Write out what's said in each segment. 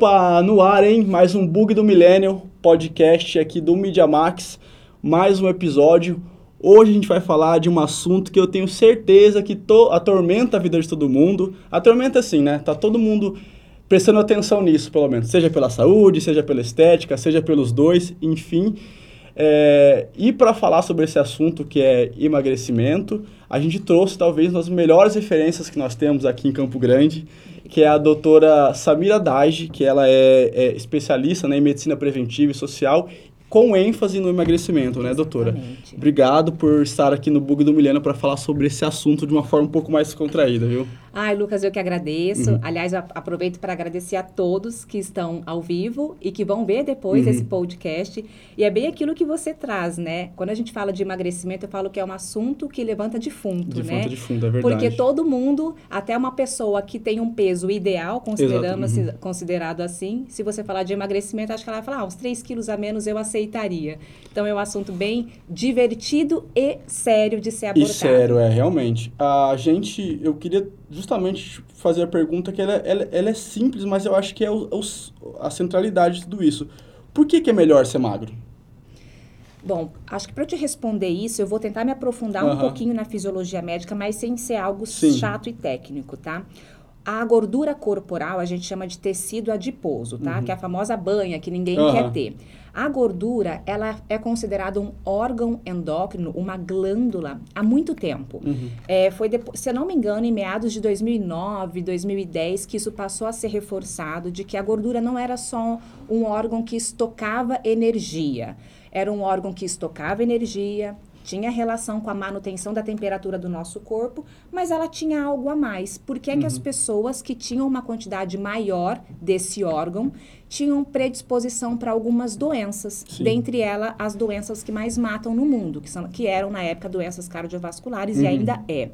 Opa, no ar, hein? Mais um Bug do Millennial, podcast aqui do Media Max. Mais um episódio. Hoje a gente vai falar de um assunto que eu tenho certeza que to atormenta a vida de todo mundo. Atormenta assim, né? Tá todo mundo prestando atenção nisso, pelo menos. Seja pela saúde, seja pela estética, seja pelos dois, enfim. É, e para falar sobre esse assunto que é emagrecimento, a gente trouxe talvez uma das melhores referências que nós temos aqui em Campo Grande, que é a doutora Samira Dage, que ela é, é especialista né, em medicina preventiva e social com ênfase no emagrecimento, né, doutora? Exatamente. Obrigado por estar aqui no Bug do Milênio para falar sobre esse assunto de uma forma um pouco mais contraída, viu? Ai, Lucas, eu que agradeço. Uhum. Aliás, eu aproveito para agradecer a todos que estão ao vivo e que vão ver depois Uhum. esse podcast. E é bem aquilo que você traz, né? Quando a gente fala de emagrecimento, eu falo que é um assunto que levanta defunto, De né? fonte de fundo, é verdade. Porque todo mundo, até uma pessoa que tem um peso ideal, consideramos, uhum. considerado assim, se você falar de emagrecimento, acho que ela vai falar, ah, uns 3 quilos a menos eu aceitaria. Então é um assunto bem divertido e sério de ser E abordado. sério, é, realmente. A gente, eu queria justamente fazer a pergunta que ela, ela, ela é simples, mas eu acho que é o- a centralidade de tudo isso. Por que, que é melhor ser magro? Bom, acho que para eu te responder isso, eu vou tentar me aprofundar um Aham. pouquinho na fisiologia médica, mas sem ser algo Sim. chato e técnico, tá? A gordura corporal a gente chama de tecido adiposo, tá? Que é a famosa banha que ninguém Aham. quer ter. A gordura, ela é considerada um órgão endócrino, uma glândula, há muito tempo. Uhum. É, foi, depo- se eu não me engano, em meados de 2009, 2010, que isso passou a ser reforçado, de que a gordura não era só um órgão que estocava energia. Era um órgão que estocava energia, tinha relação com a manutenção da temperatura do nosso corpo, mas ela tinha algo a mais. Por que, é que as pessoas que tinham uma quantidade maior desse órgão tinham predisposição para algumas doenças, Sim. dentre elas as doenças que mais matam no mundo, que, são, que eram na época doenças cardiovasculares e Uhum. ainda é.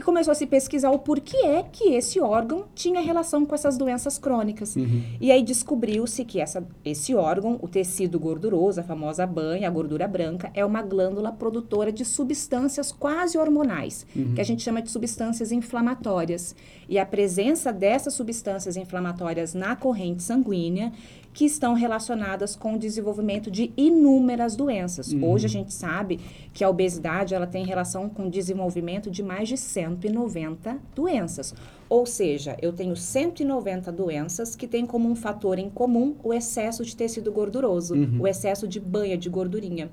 E começou a se pesquisar o porquê é que esse órgão tinha relação com essas doenças crônicas. Uhum. E aí descobriu-se que essa, esse órgão, o tecido gorduroso, a famosa banha, a gordura branca, é uma glândula produtora de substâncias quase hormonais, que a gente chama de substâncias inflamatórias. E a presença dessas substâncias inflamatórias na corrente sanguínea que estão relacionadas com o desenvolvimento de inúmeras doenças. Hoje a gente sabe que a obesidade ela tem relação com o desenvolvimento de mais de 190 doenças. Ou seja, eu tenho 190 doenças que têm como um fator em comum o excesso de tecido gorduroso, o excesso de banha de gordurinha.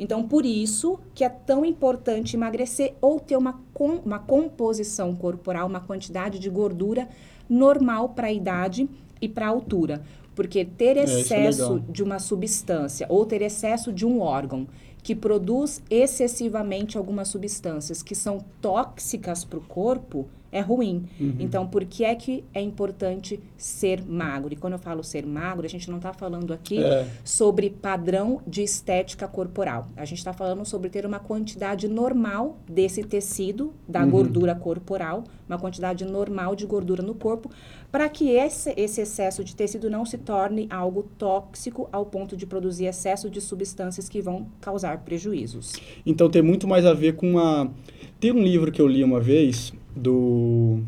Então, por isso que é tão importante emagrecer ou ter uma, com, uma composição corporal, uma quantidade de gordura normal para a idade e para a altura. Porque ter É, isso é excesso legal. de uma substância ou ter excesso de um órgão que produz excessivamente algumas substâncias que são tóxicas para o corpo é ruim. Uhum. Então, por que é que é importante ser magro? E quando eu falo ser magro, a gente não está falando aqui É. sobre padrão de estética corporal. A gente está falando sobre ter uma quantidade normal desse tecido, da Uhum. gordura corporal, uma quantidade normal de gordura no corpo, para que esse, esse excesso de tecido não se torne algo tóxico ao ponto de produzir excesso de substâncias que vão causar prejuízos. Então tem muito mais a ver com uma. Tem um livro que eu li uma vez do.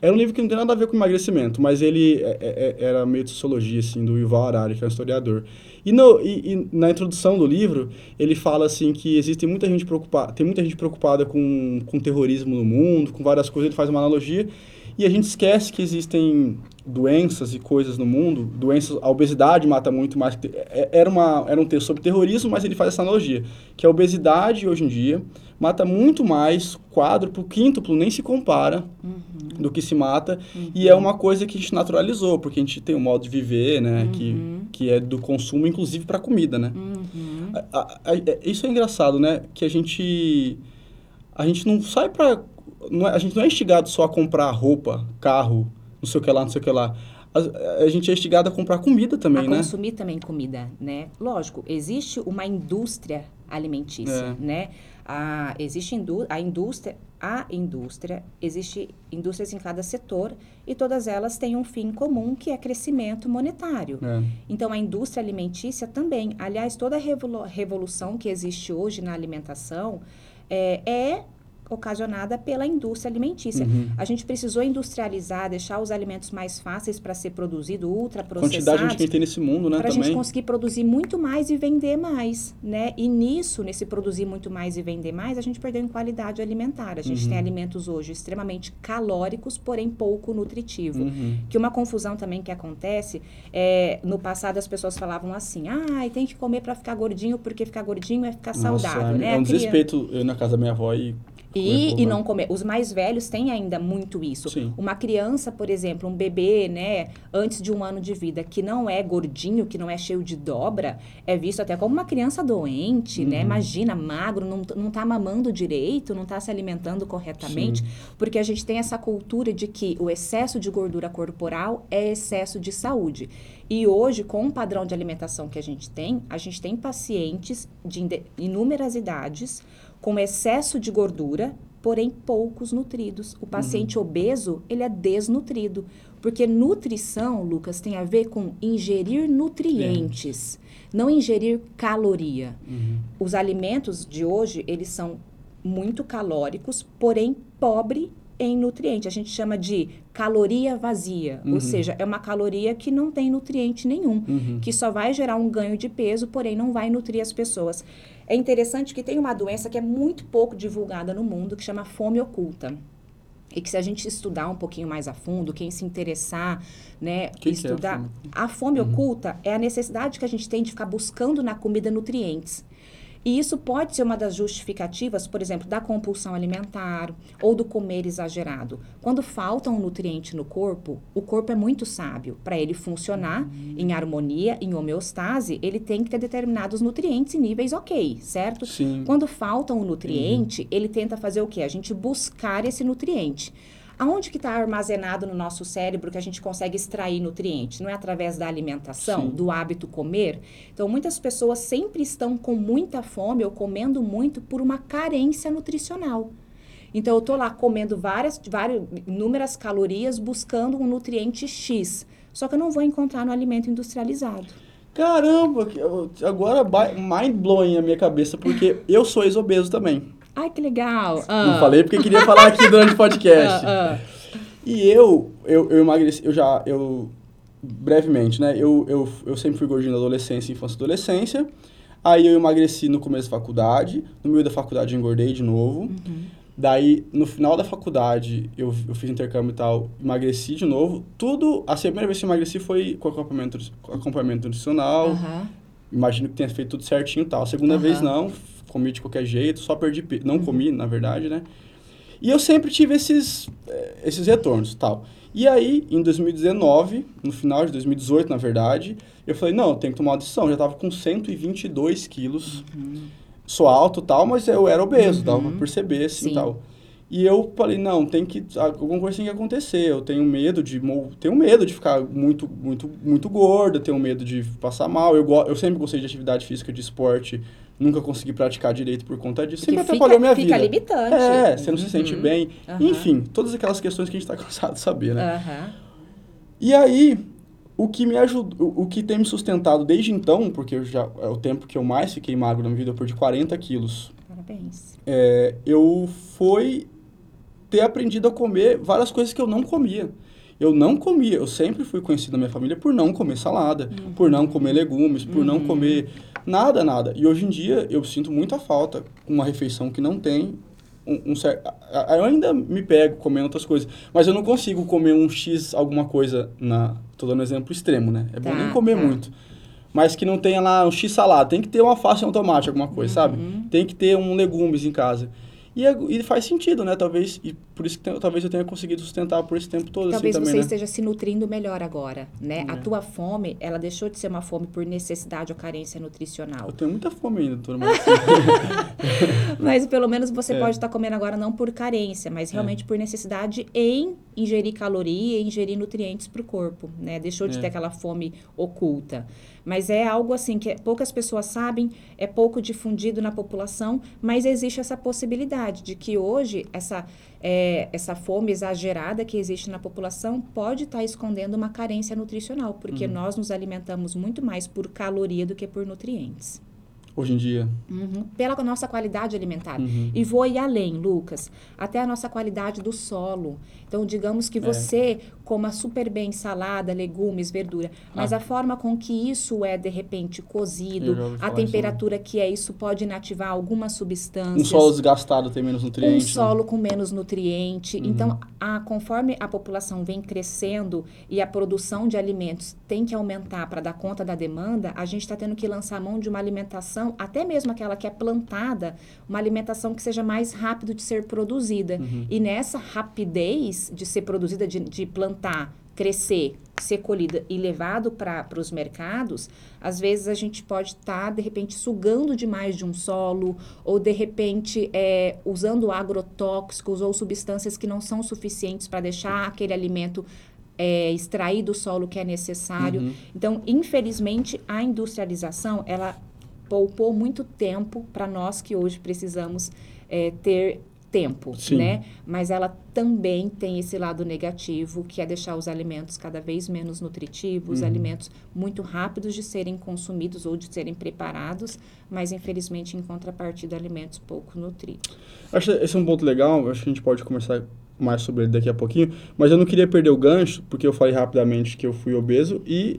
Era um livro que não tem nada a ver com emagrecimento, mas ele é- é- é- era meio de sociologia, assim, do Yuval Harari, que é um historiador. E, no, e, e na introdução do livro, ele fala, assim, que existe muita gente preocupada, tem muita gente preocupada com, com terrorismo no mundo, com várias coisas, ele faz uma analogia, e a gente esquece que existem doenças e coisas no mundo, doenças, a obesidade mata muito mais, te- é- era, uma, era um texto sobre terrorismo, mas ele faz essa analogia, que a obesidade hoje em dia mata muito mais, quádruplo, quíntuplo, nem se compara do que se mata, e é uma coisa que a gente naturalizou, porque a gente tem um modo de viver, né, que, que é do consumo, inclusive para comida, né. A- a- a- é- isso é engraçado, né, que a gente, a gente não sai para, a gente não é instigado só a comprar roupa, carro, não sei o que lá, não sei o que lá. A, a gente é instigado a comprar comida também, a né? consumir também comida, né? Lógico, existe uma indústria alimentícia, É. né? A, existe indú a indústria, a indústria, existe indústrias em cada setor e todas elas têm um fim comum que é crescimento monetário. É. Então, a indústria alimentícia também. Aliás, toda a revolu- revolução que existe hoje na alimentação é, é ocasionada pela indústria alimentícia. Uhum. A gente precisou industrializar, deixar os alimentos mais fáceis para ser produzido, Quantidade ultraprocessados, de gente tem nesse mundo, né, para a gente conseguir produzir muito mais e vender mais, né? E nisso, nesse produzir muito mais e vender mais, a gente perdeu em qualidade alimentar. A gente Uhum. tem alimentos hoje extremamente calóricos, porém pouco nutritivo. Uhum. Que uma confusão também que acontece é no passado as pessoas falavam assim: "Ah, tem que comer para ficar gordinho, porque ficar gordinho é ficar Nossa, saudável", é, né? é um A desrespeito eu na casa da minha avó e... e, comer e não comer. Os mais velhos têm ainda muito isso. Sim. Uma criança, por exemplo, um bebê, né, antes de um ano de vida, que não é gordinho, que não é cheio de dobra, é visto até como uma criança doente, né? Uhum. Imagina, magro, não, não tá mamando direito, não tá se alimentando corretamente. Porque a gente tem essa cultura de que o excesso de gordura corporal é excesso de saúde. E hoje, com o padrão de alimentação que a gente tem, a gente tem pacientes de inúmeras idades com excesso de gordura, porém poucos nutridos. O paciente obeso, ele é desnutrido. Porque nutrição, Lucas, tem a ver com ingerir nutrientes, não ingerir caloria. Uhum. Os alimentos de hoje, eles são muito calóricos, porém pobre em nutriente. A gente chama de caloria vazia, Uhum. ou seja, é uma caloria que não tem nutriente nenhum, Uhum. que só vai gerar um ganho de peso, porém não vai nutrir as pessoas. É interessante que tem uma doença que é muito pouco divulgada no mundo, que chama fome oculta. E que se a gente estudar um pouquinho mais a fundo, quem se interessar, né, Que que é a estudar, fome a fome oculta é a necessidade que a gente tem de ficar buscando na comida nutrientes. E isso pode ser uma das justificativas, por exemplo, da compulsão alimentar ou do comer exagerado. Quando falta um nutriente no corpo, o corpo é muito sábio. Para ele funcionar em harmonia, em homeostase, ele tem que ter determinados nutrientes em níveis ok, certo? Sim. Quando falta um nutriente, ele tenta fazer o quê? A gente buscar esse nutriente. Aonde que está armazenado no nosso cérebro que a gente consegue extrair nutrientes? Não é através da alimentação, Sim. do hábito comer? Então, muitas pessoas sempre estão com muita fome ou comendo muito por uma carência nutricional. Então, eu tô lá comendo várias, várias, inúmeras calorias buscando um nutriente X. Só que eu não vou encontrar no alimento industrializado. Caramba, agora mind blowing a minha cabeça, porque eu sou ex-obeso também. Ai, que legal! Não Ah, falei porque queria falar aqui durante o podcast. ah, ah. E eu, eu, eu emagreci, eu já, eu, brevemente, né, eu, eu, eu sempre fui gordinho na adolescência, infância e adolescência, aí eu emagreci no começo da faculdade, no meio da faculdade eu engordei de novo, daí no final da faculdade eu, eu fiz intercâmbio e tal, emagreci de novo, tudo, assim, a primeira vez que eu emagreci foi com acompanhamento, com acompanhamento nutricional, Aham. imagino que tenha feito tudo certinho e tal. A segunda Aham. vez não, comi de qualquer jeito, só perdi peso. Não comi, na verdade, né? E eu sempre tive esses, eh, esses retornos e tal. E aí, em 2019, no final de 2018, na verdade, eu falei, não, eu tenho que tomar uma decisão. Eu já tava com 122 quilos. Sou alto e tal, mas eu era obeso, dava pra perceber, assim, Sim. tal. E eu falei, não, tem que, alguma coisa tem que acontecer. Eu tenho medo de, tenho medo de ficar muito, muito, muito gordo, tenho medo de passar mal. Eu, eu sempre gostei de atividade física, de esporte, nunca consegui praticar direito por conta disso. Porque Sempre fica- atrapalhou minha fica vida. limitante. É, você não se sente Uhum. bem. Aham. Enfim, todas aquelas questões que a gente tá cansado de saber, né? Aham. E aí, o que me ajudou, o que tem me sustentado desde então, porque eu já é o tempo que eu mais fiquei magro na minha vida, eu perdi 40 quilos. Parabéns. É, eu foi ter aprendido a comer várias coisas que eu não comia. Eu não comia, eu sempre fui conhecido na minha família por não comer salada, por não comer legumes, por não comer nada, nada. E hoje em dia eu sinto muita falta com uma refeição que não tem um, um certo. Eu ainda me pego comendo outras coisas, mas eu não consigo comer um X alguma coisa na. Tô dando um exemplo extremo, né? É bom Tá, nem comer tá. muito. Mas que não tenha lá um X salada. Tem que ter uma alface e um tomate, alguma coisa, sabe? Tem que ter um legumes em casa. E, é- e faz sentido, né? Talvez, e por isso que talvez eu tenha conseguido sustentar por esse tempo todo, Talvez assim, você também, né? esteja se nutrindo melhor agora, né? A É. tua fome, ela deixou de ser uma fome por necessidade ou carência nutricional. Eu tenho muita fome ainda, doutora, mas assim, pelo menos você É. pode estar comendo agora não por carência, mas realmente por necessidade em ingerir caloria ingerir nutrientes para o corpo, né? Deixou de É. ter aquela fome oculta. Mas é algo assim que poucas pessoas sabem, é pouco difundido na população, mas existe essa possibilidade de que hoje essa, é, essa fome exagerada que existe na população pode estar escondendo uma carência nutricional, porque Uhum. nós nos alimentamos muito mais por caloria do que por nutrientes. Hoje em dia. Uhum. Pela nossa qualidade alimentar. Uhum. E vou ir além, Lucas, até a nossa qualidade do solo. Então, digamos que É. você coma super bem salada, legumes, verdura, mas Ah. a forma com que isso é, de repente, cozido, a isso, temperatura que é, isso pode inativar algumas Um substâncias. solo desgastado tem menos um nutrientes. né? solo com menos nutriente. Uhum. Então, a, conforme a população vem crescendo e a produção de alimentos tem que aumentar para dar conta da demanda, a gente está tendo que lançar mão de uma alimentação, até mesmo aquela que é plantada, uma alimentação que seja mais rápido de ser produzida. Uhum. E nessa rapidez de ser produzida, de, de plantar, crescer, ser colhida e levado para os mercados, às vezes a gente pode estar, de repente, sugando demais de um solo, ou de repente é, usando agrotóxicos ou substâncias que não são suficientes para deixar aquele alimento é, extrair do solo que é necessário. Uhum. Então, infelizmente, a industrialização, ela poupou muito tempo para nós que hoje precisamos é, ter tempo, Sim. né? Mas ela também tem esse lado negativo, que é deixar os alimentos cada vez menos nutritivos, Uhum. alimentos muito rápidos de serem consumidos ou de serem preparados, mas infelizmente em contrapartida alimentos pouco nutridos. Acho esse é um ponto legal, acho que a gente pode conversar mais sobre ele daqui a pouquinho, mas eu não queria perder o gancho, porque eu falei rapidamente que eu fui obeso e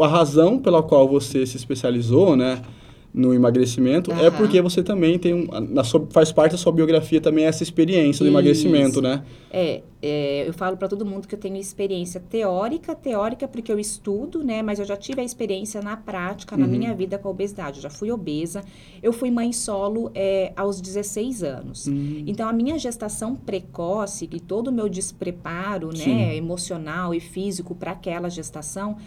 a razão pela qual você se especializou, né, no emagrecimento é Aham. porque você também tem um, na sua, faz parte da sua biografia também essa experiência do Isso. emagrecimento, né? É, é, eu falo para todo mundo que eu tenho experiência teórica, teórica porque eu estudo, né? Mas eu já tive a experiência na prática, na Uhum. minha vida com a obesidade. Eu já fui obesa. Eu fui mãe solo é, aos 16 anos. Hum. Então, a minha gestação precoce e todo o meu despreparo, Sim. né, emocional e físico para aquela gestação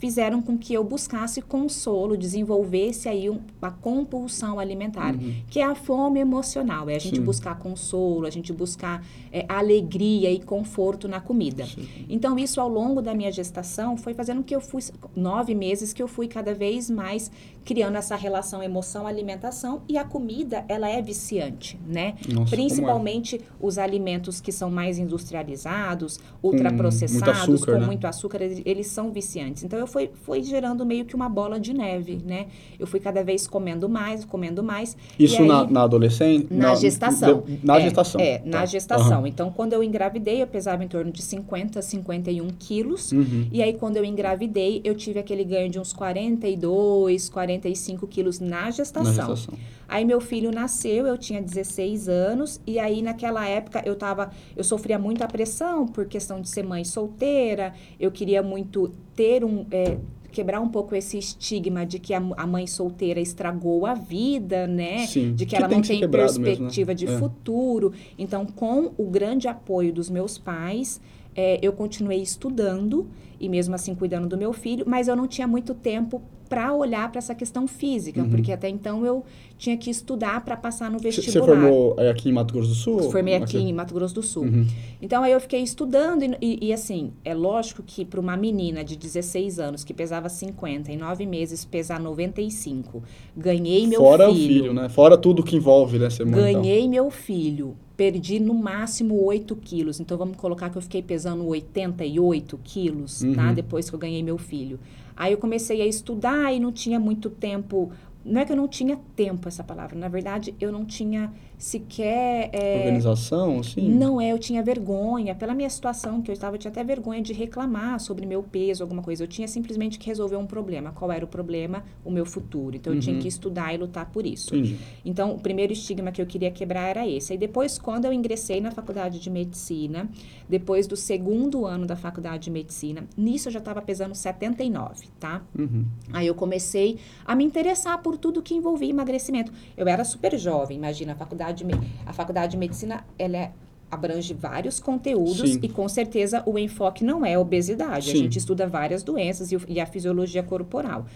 fizeram com que eu buscasse consolo, desenvolvesse aí um- uma compulsão alimentar, Uhum. que é a fome emocional, é a gente Sim. buscar consolo, a gente buscar é, alegria e conforto na comida. Sim. Então, isso ao longo da minha gestação foi fazendo que eu fui, nove meses que eu fui cada vez mais criando essa relação emoção-alimentação e a comida, ela é viciante, né? Nossa, é? Principalmente os alimentos que são mais industrializados, muito ultraprocessados, açúcar, com né? muito açúcar, eles, eles são viciantes. Então, eu fui, fui gerando meio que uma bola de neve, né? Eu fui cada vez comendo mais, comendo mais. Isso e na, aí- na adolescência? na gestação. de- Na É, gestação. É, na Tá. gestação. Aham. Então, quando eu engravidei, eu pesava em torno de 50, 51 quilos. Uhum. E aí, quando eu engravidei, eu tive aquele ganho de uns 42, 45 quilos na Na gestação. gestação. Aí meu filho nasceu, eu tinha 16 anos, e aí naquela época eu tava, eu sofria muita pressão por questão de ser mãe solteira, eu queria muito ter um, é, quebrar um pouco esse estigma de que a, a mãe solteira estragou a vida, né? Sim. De que, Que ela tem não que tem quebrado mesmo, né? perspectiva de É. futuro. Então, com o grande apoio dos meus pais, é, eu continuei estudando e mesmo assim cuidando do meu filho, mas eu não tinha muito tempo para olhar para essa questão física, Uhum. porque até então eu tinha que estudar para passar no Você vestibular. formou é, aqui em Mato Grosso do Sul? Formei aqui em Mato Grosso do Sul. Uhum. Então aí eu fiquei estudando e, e- e, assim, é lógico que para uma menina de 16 anos que pesava 50 em nove meses pesar 95, ganhei meu Fora filho, o filho, né? Fora tudo que envolve, né? Ser mãe ganhei meu filho, perdi no máximo 8 quilos. Então vamos colocar que eu fiquei pesando 88 quilos, tá? Uhum. Depois que eu ganhei meu filho. Aí eu comecei a estudar e não tinha muito tempo. Não é que eu não tinha tempo essa palavra, na verdade eu não tinha sequer. é, Organização, assim? não é, eu tinha vergonha. Pela minha situação que eu estava, eu tinha até vergonha de reclamar sobre meu peso, alguma coisa. Eu tinha simplesmente que resolver um problema. Qual era o problema? O meu futuro. Então, eu tinha Uhum. que estudar e lutar por isso. Entendi. Então, o primeiro estigma que eu queria quebrar era esse. Aí depois, quando eu ingressei na faculdade de medicina, depois do segundo ano da faculdade de medicina, nisso eu já estava pesando 79, tá? Uhum. Aí eu comecei a me interessar por tudo que envolvia emagrecimento. Eu era super jovem, imagina, a faculdade de, me- a faculdade de medicina, ela é- abrange vários conteúdos Sim. e com certeza o enfoque não é obesidade. A Sim. gente estuda várias doenças e, o- e a fisiologia corporal.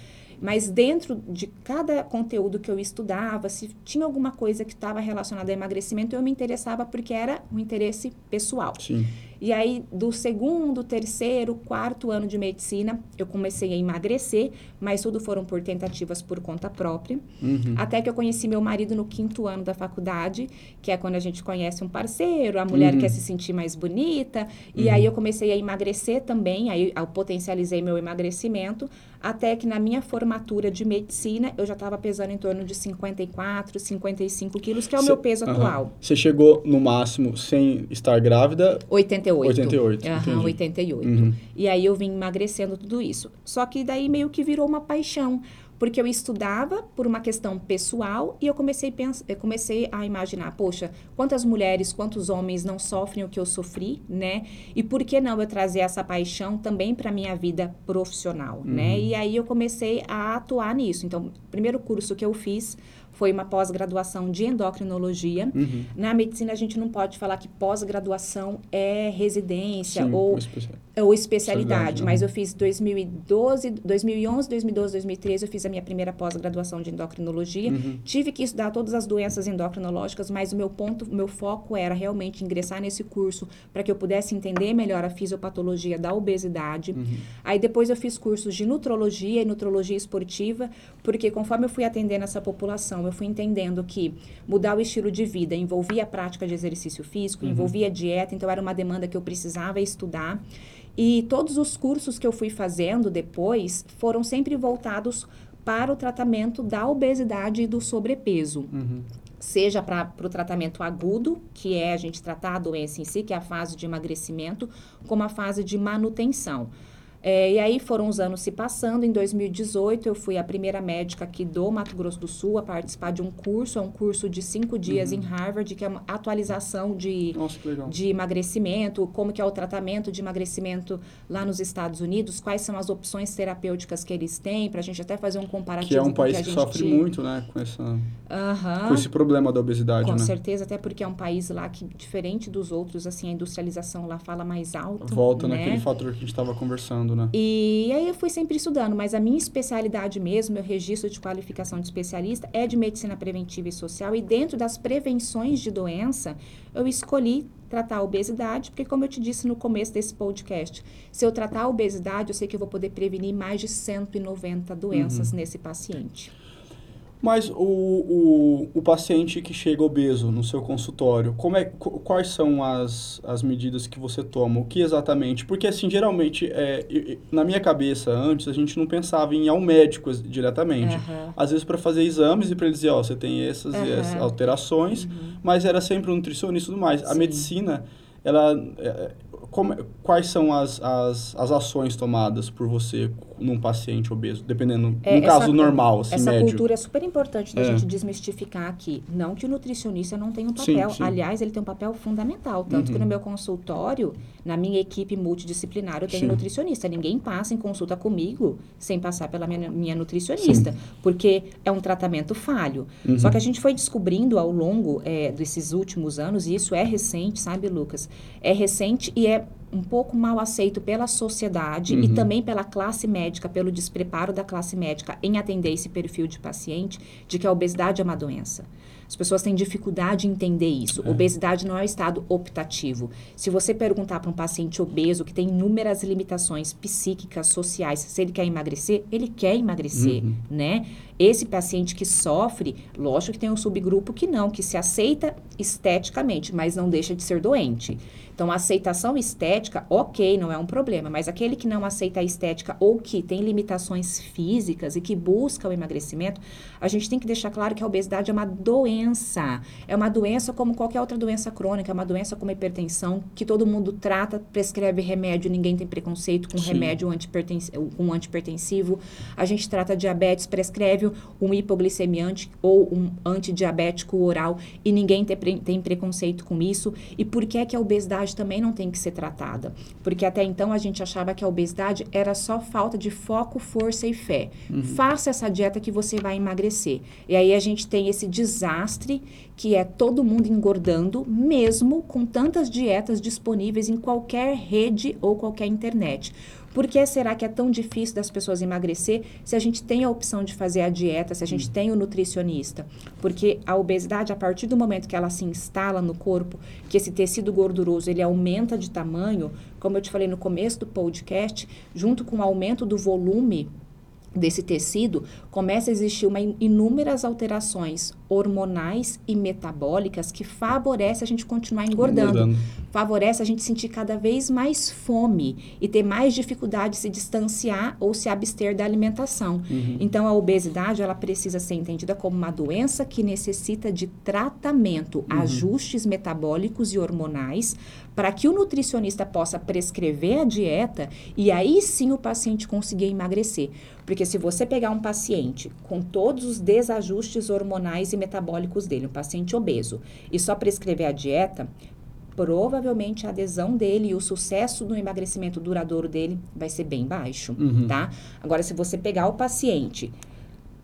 Mas dentro de cada conteúdo que eu estudava, se tinha alguma coisa que estava relacionada a emagrecimento, eu me interessava porque era um interesse pessoal. Sim. E aí, do segundo, terceiro, quarto ano de medicina, eu comecei a emagrecer, mas tudo foram por tentativas por conta própria. Uhum. Até que eu conheci meu marido no quinto ano da faculdade, que é quando a gente conhece um parceiro, a mulher Uhum. quer se sentir mais bonita. E aí eu comecei a emagrecer também, aí eu potencializei meu emagrecimento, até que na minha formatura de medicina eu já estava pesando em torno de 54, 55 quilos, que é o Cê- meu peso atual. Você chegou no máximo sem estar grávida? 88. 88, Aham, entendi. 88. Uhum. E aí eu vim emagrecendo tudo isso. Só que daí meio que virou uma paixão. Porque eu estudava por uma questão pessoal e eu comecei, pens- eu comecei a imaginar, poxa, quantas mulheres, quantos homens não sofrem o que eu sofri, né? E por que não eu trazer essa paixão também para minha vida profissional, né? E aí eu comecei a atuar nisso. Então, o primeiro curso que eu fiz foi uma pós-graduação de endocrinologia. Uhum. Na medicina, a gente não pode falar que pós-graduação é residência Sim, ou. Ou especialidade, mas né? eu fiz 2012, 2011, 2012, 2013, eu fiz a minha primeira pós-graduação de endocrinologia. Uhum. Tive que estudar todas as doenças endocrinológicas, mas o meu ponto, meu foco era realmente ingressar nesse curso para que eu pudesse entender melhor a fisiopatologia da obesidade. Uhum. Aí depois eu fiz cursos de nutrologia e nutrologia esportiva, porque conforme eu fui atendendo essa população, eu fui entendendo que mudar o estilo de vida envolvia a prática de exercício físico, envolvia dieta, então era uma demanda que eu precisava estudar. E todos os cursos que eu fui fazendo depois foram sempre voltados para o tratamento da obesidade e do sobrepeso Uhum. seja para o tratamento agudo, que é a gente tratar a doença em si, que é a fase de emagrecimento, como a fase de manutenção. É, e aí foram os anos se passando. Em 2018, eu fui a primeira médica aqui do Mato Grosso do Sul a participar de um curso, é um curso de cinco dias em Harvard, que é uma atualização de Nossa, que de emagrecimento, como que é o tratamento de emagrecimento lá nos Estados Unidos, quais são as opções terapêuticas que eles têm, para a gente até fazer um comparativo Que é um país que gente sofre tinha. muito, né? Com, essa, Aham. com esse problema da obesidade, Com né? certeza, até porque é um país lá que, diferente dos outros, assim, a industrialização lá fala mais alto. Volta né? naquele fator que a gente estava conversando, né? E aí eu fui sempre estudando, mas a minha especialidade mesmo, meu registro de qualificação de especialista é de medicina preventiva e social. E dentro das prevenções de doença, eu escolhi tratar a obesidade, porque como eu te disse no começo desse podcast, se eu tratar a obesidade, eu sei que eu vou poder prevenir mais de 190 doenças Uhum. nesse paciente. Mas o, o, o paciente que chega obeso no seu consultório, como é, qu- quais são as, as medidas que você toma? O que exatamente? Porque, assim, geralmente, é, e- e- na minha cabeça, antes, a gente não pensava em ir ao médico diretamente. Aham. Às vezes para fazer exames e para ele dizer, ó, você tem essas e Aham. essas alterações, mas era sempre um nutricionista e tudo mais. A Sim. medicina, ela... é, como- quais são as, as, as ações tomadas por você num paciente obeso? Dependendo, É, no caso normal, assim, Essa médio. cultura é super importante da É. gente desmistificar aqui. Não que o nutricionista não tenha um Sim, papel. sim. Aliás, ele tem um papel fundamental. Tanto que Uhum. no meu consultório, na minha equipe multidisciplinar, eu tenho Sim. nutricionista. Ninguém passa em consulta comigo sem passar pela minha, minha nutricionista. Porque é um tratamento falho. Uhum. Só que a gente foi descobrindo ao longo é, desses últimos anos, e isso é recente, sabe, Lucas? É recente e é um pouco mal aceito pela sociedade e Uhum. também pela classe médica, pelo despreparo da classe médica em atender esse perfil de paciente, de que a obesidade é uma doença. As pessoas têm dificuldade em entender isso. É. Obesidade não é um estado optativo. Se você perguntar para um paciente obeso que tem inúmeras limitações psíquicas, sociais, se ele quer emagrecer, ele quer emagrecer, Uhum. né? Esse paciente que sofre, lógico que tem um subgrupo que não, que se aceita esteticamente, mas não deixa de ser doente. Então, a aceitação estética, ok, não é um problema, mas aquele que não aceita a estética ou que tem limitações físicas e que busca o emagrecimento, a gente tem que deixar claro que a obesidade é uma doença. É uma doença como qualquer outra doença crônica, é uma doença como a hipertensão, que todo mundo trata, prescreve remédio, ninguém tem preconceito com Sim. remédio com antipertensivo. A gente trata diabetes, prescreve um hipoglicemiante ou um antidiabético oral e ninguém tem, tem preconceito com isso. E por que, é que a obesidade também não tem que ser tratada? Porque até então a gente achava que a obesidade era só falta de foco, força e fé. Faça essa dieta que você vai emagrecer. E aí a gente tem esse desastre que é todo mundo engordando, mesmo com tantas dietas disponíveis em qualquer rede ou qualquer internet. Por que será que é tão difícil das pessoas emagrecer se a gente tem a opção de fazer a dieta, se a gente tem o nutricionista? Porque a obesidade, a partir do momento que ela se instala no corpo, que esse tecido gorduroso ele aumenta de tamanho, como eu te falei no começo do podcast, junto com o aumento do volume desse tecido, começa a existir uma inúmeras alterações hormonais e metabólicas que favorece a gente continuar engordando. engordando. Favorece a gente sentir cada vez mais fome e ter mais dificuldade de se distanciar ou se abster da alimentação. Uhum. Então a obesidade, ela precisa ser entendida como uma doença que necessita de tratamento, uhum. ajustes metabólicos e hormonais para que o nutricionista possa prescrever a dieta e aí sim o paciente conseguir emagrecer. Porque se você pegar um paciente com todos os desajustes hormonais e metabólicos dele, um paciente obeso, e só prescrever a dieta, provavelmente a adesão dele e o sucesso no emagrecimento duradouro dele vai ser bem baixo, uhum. tá? Agora, se você pegar o paciente,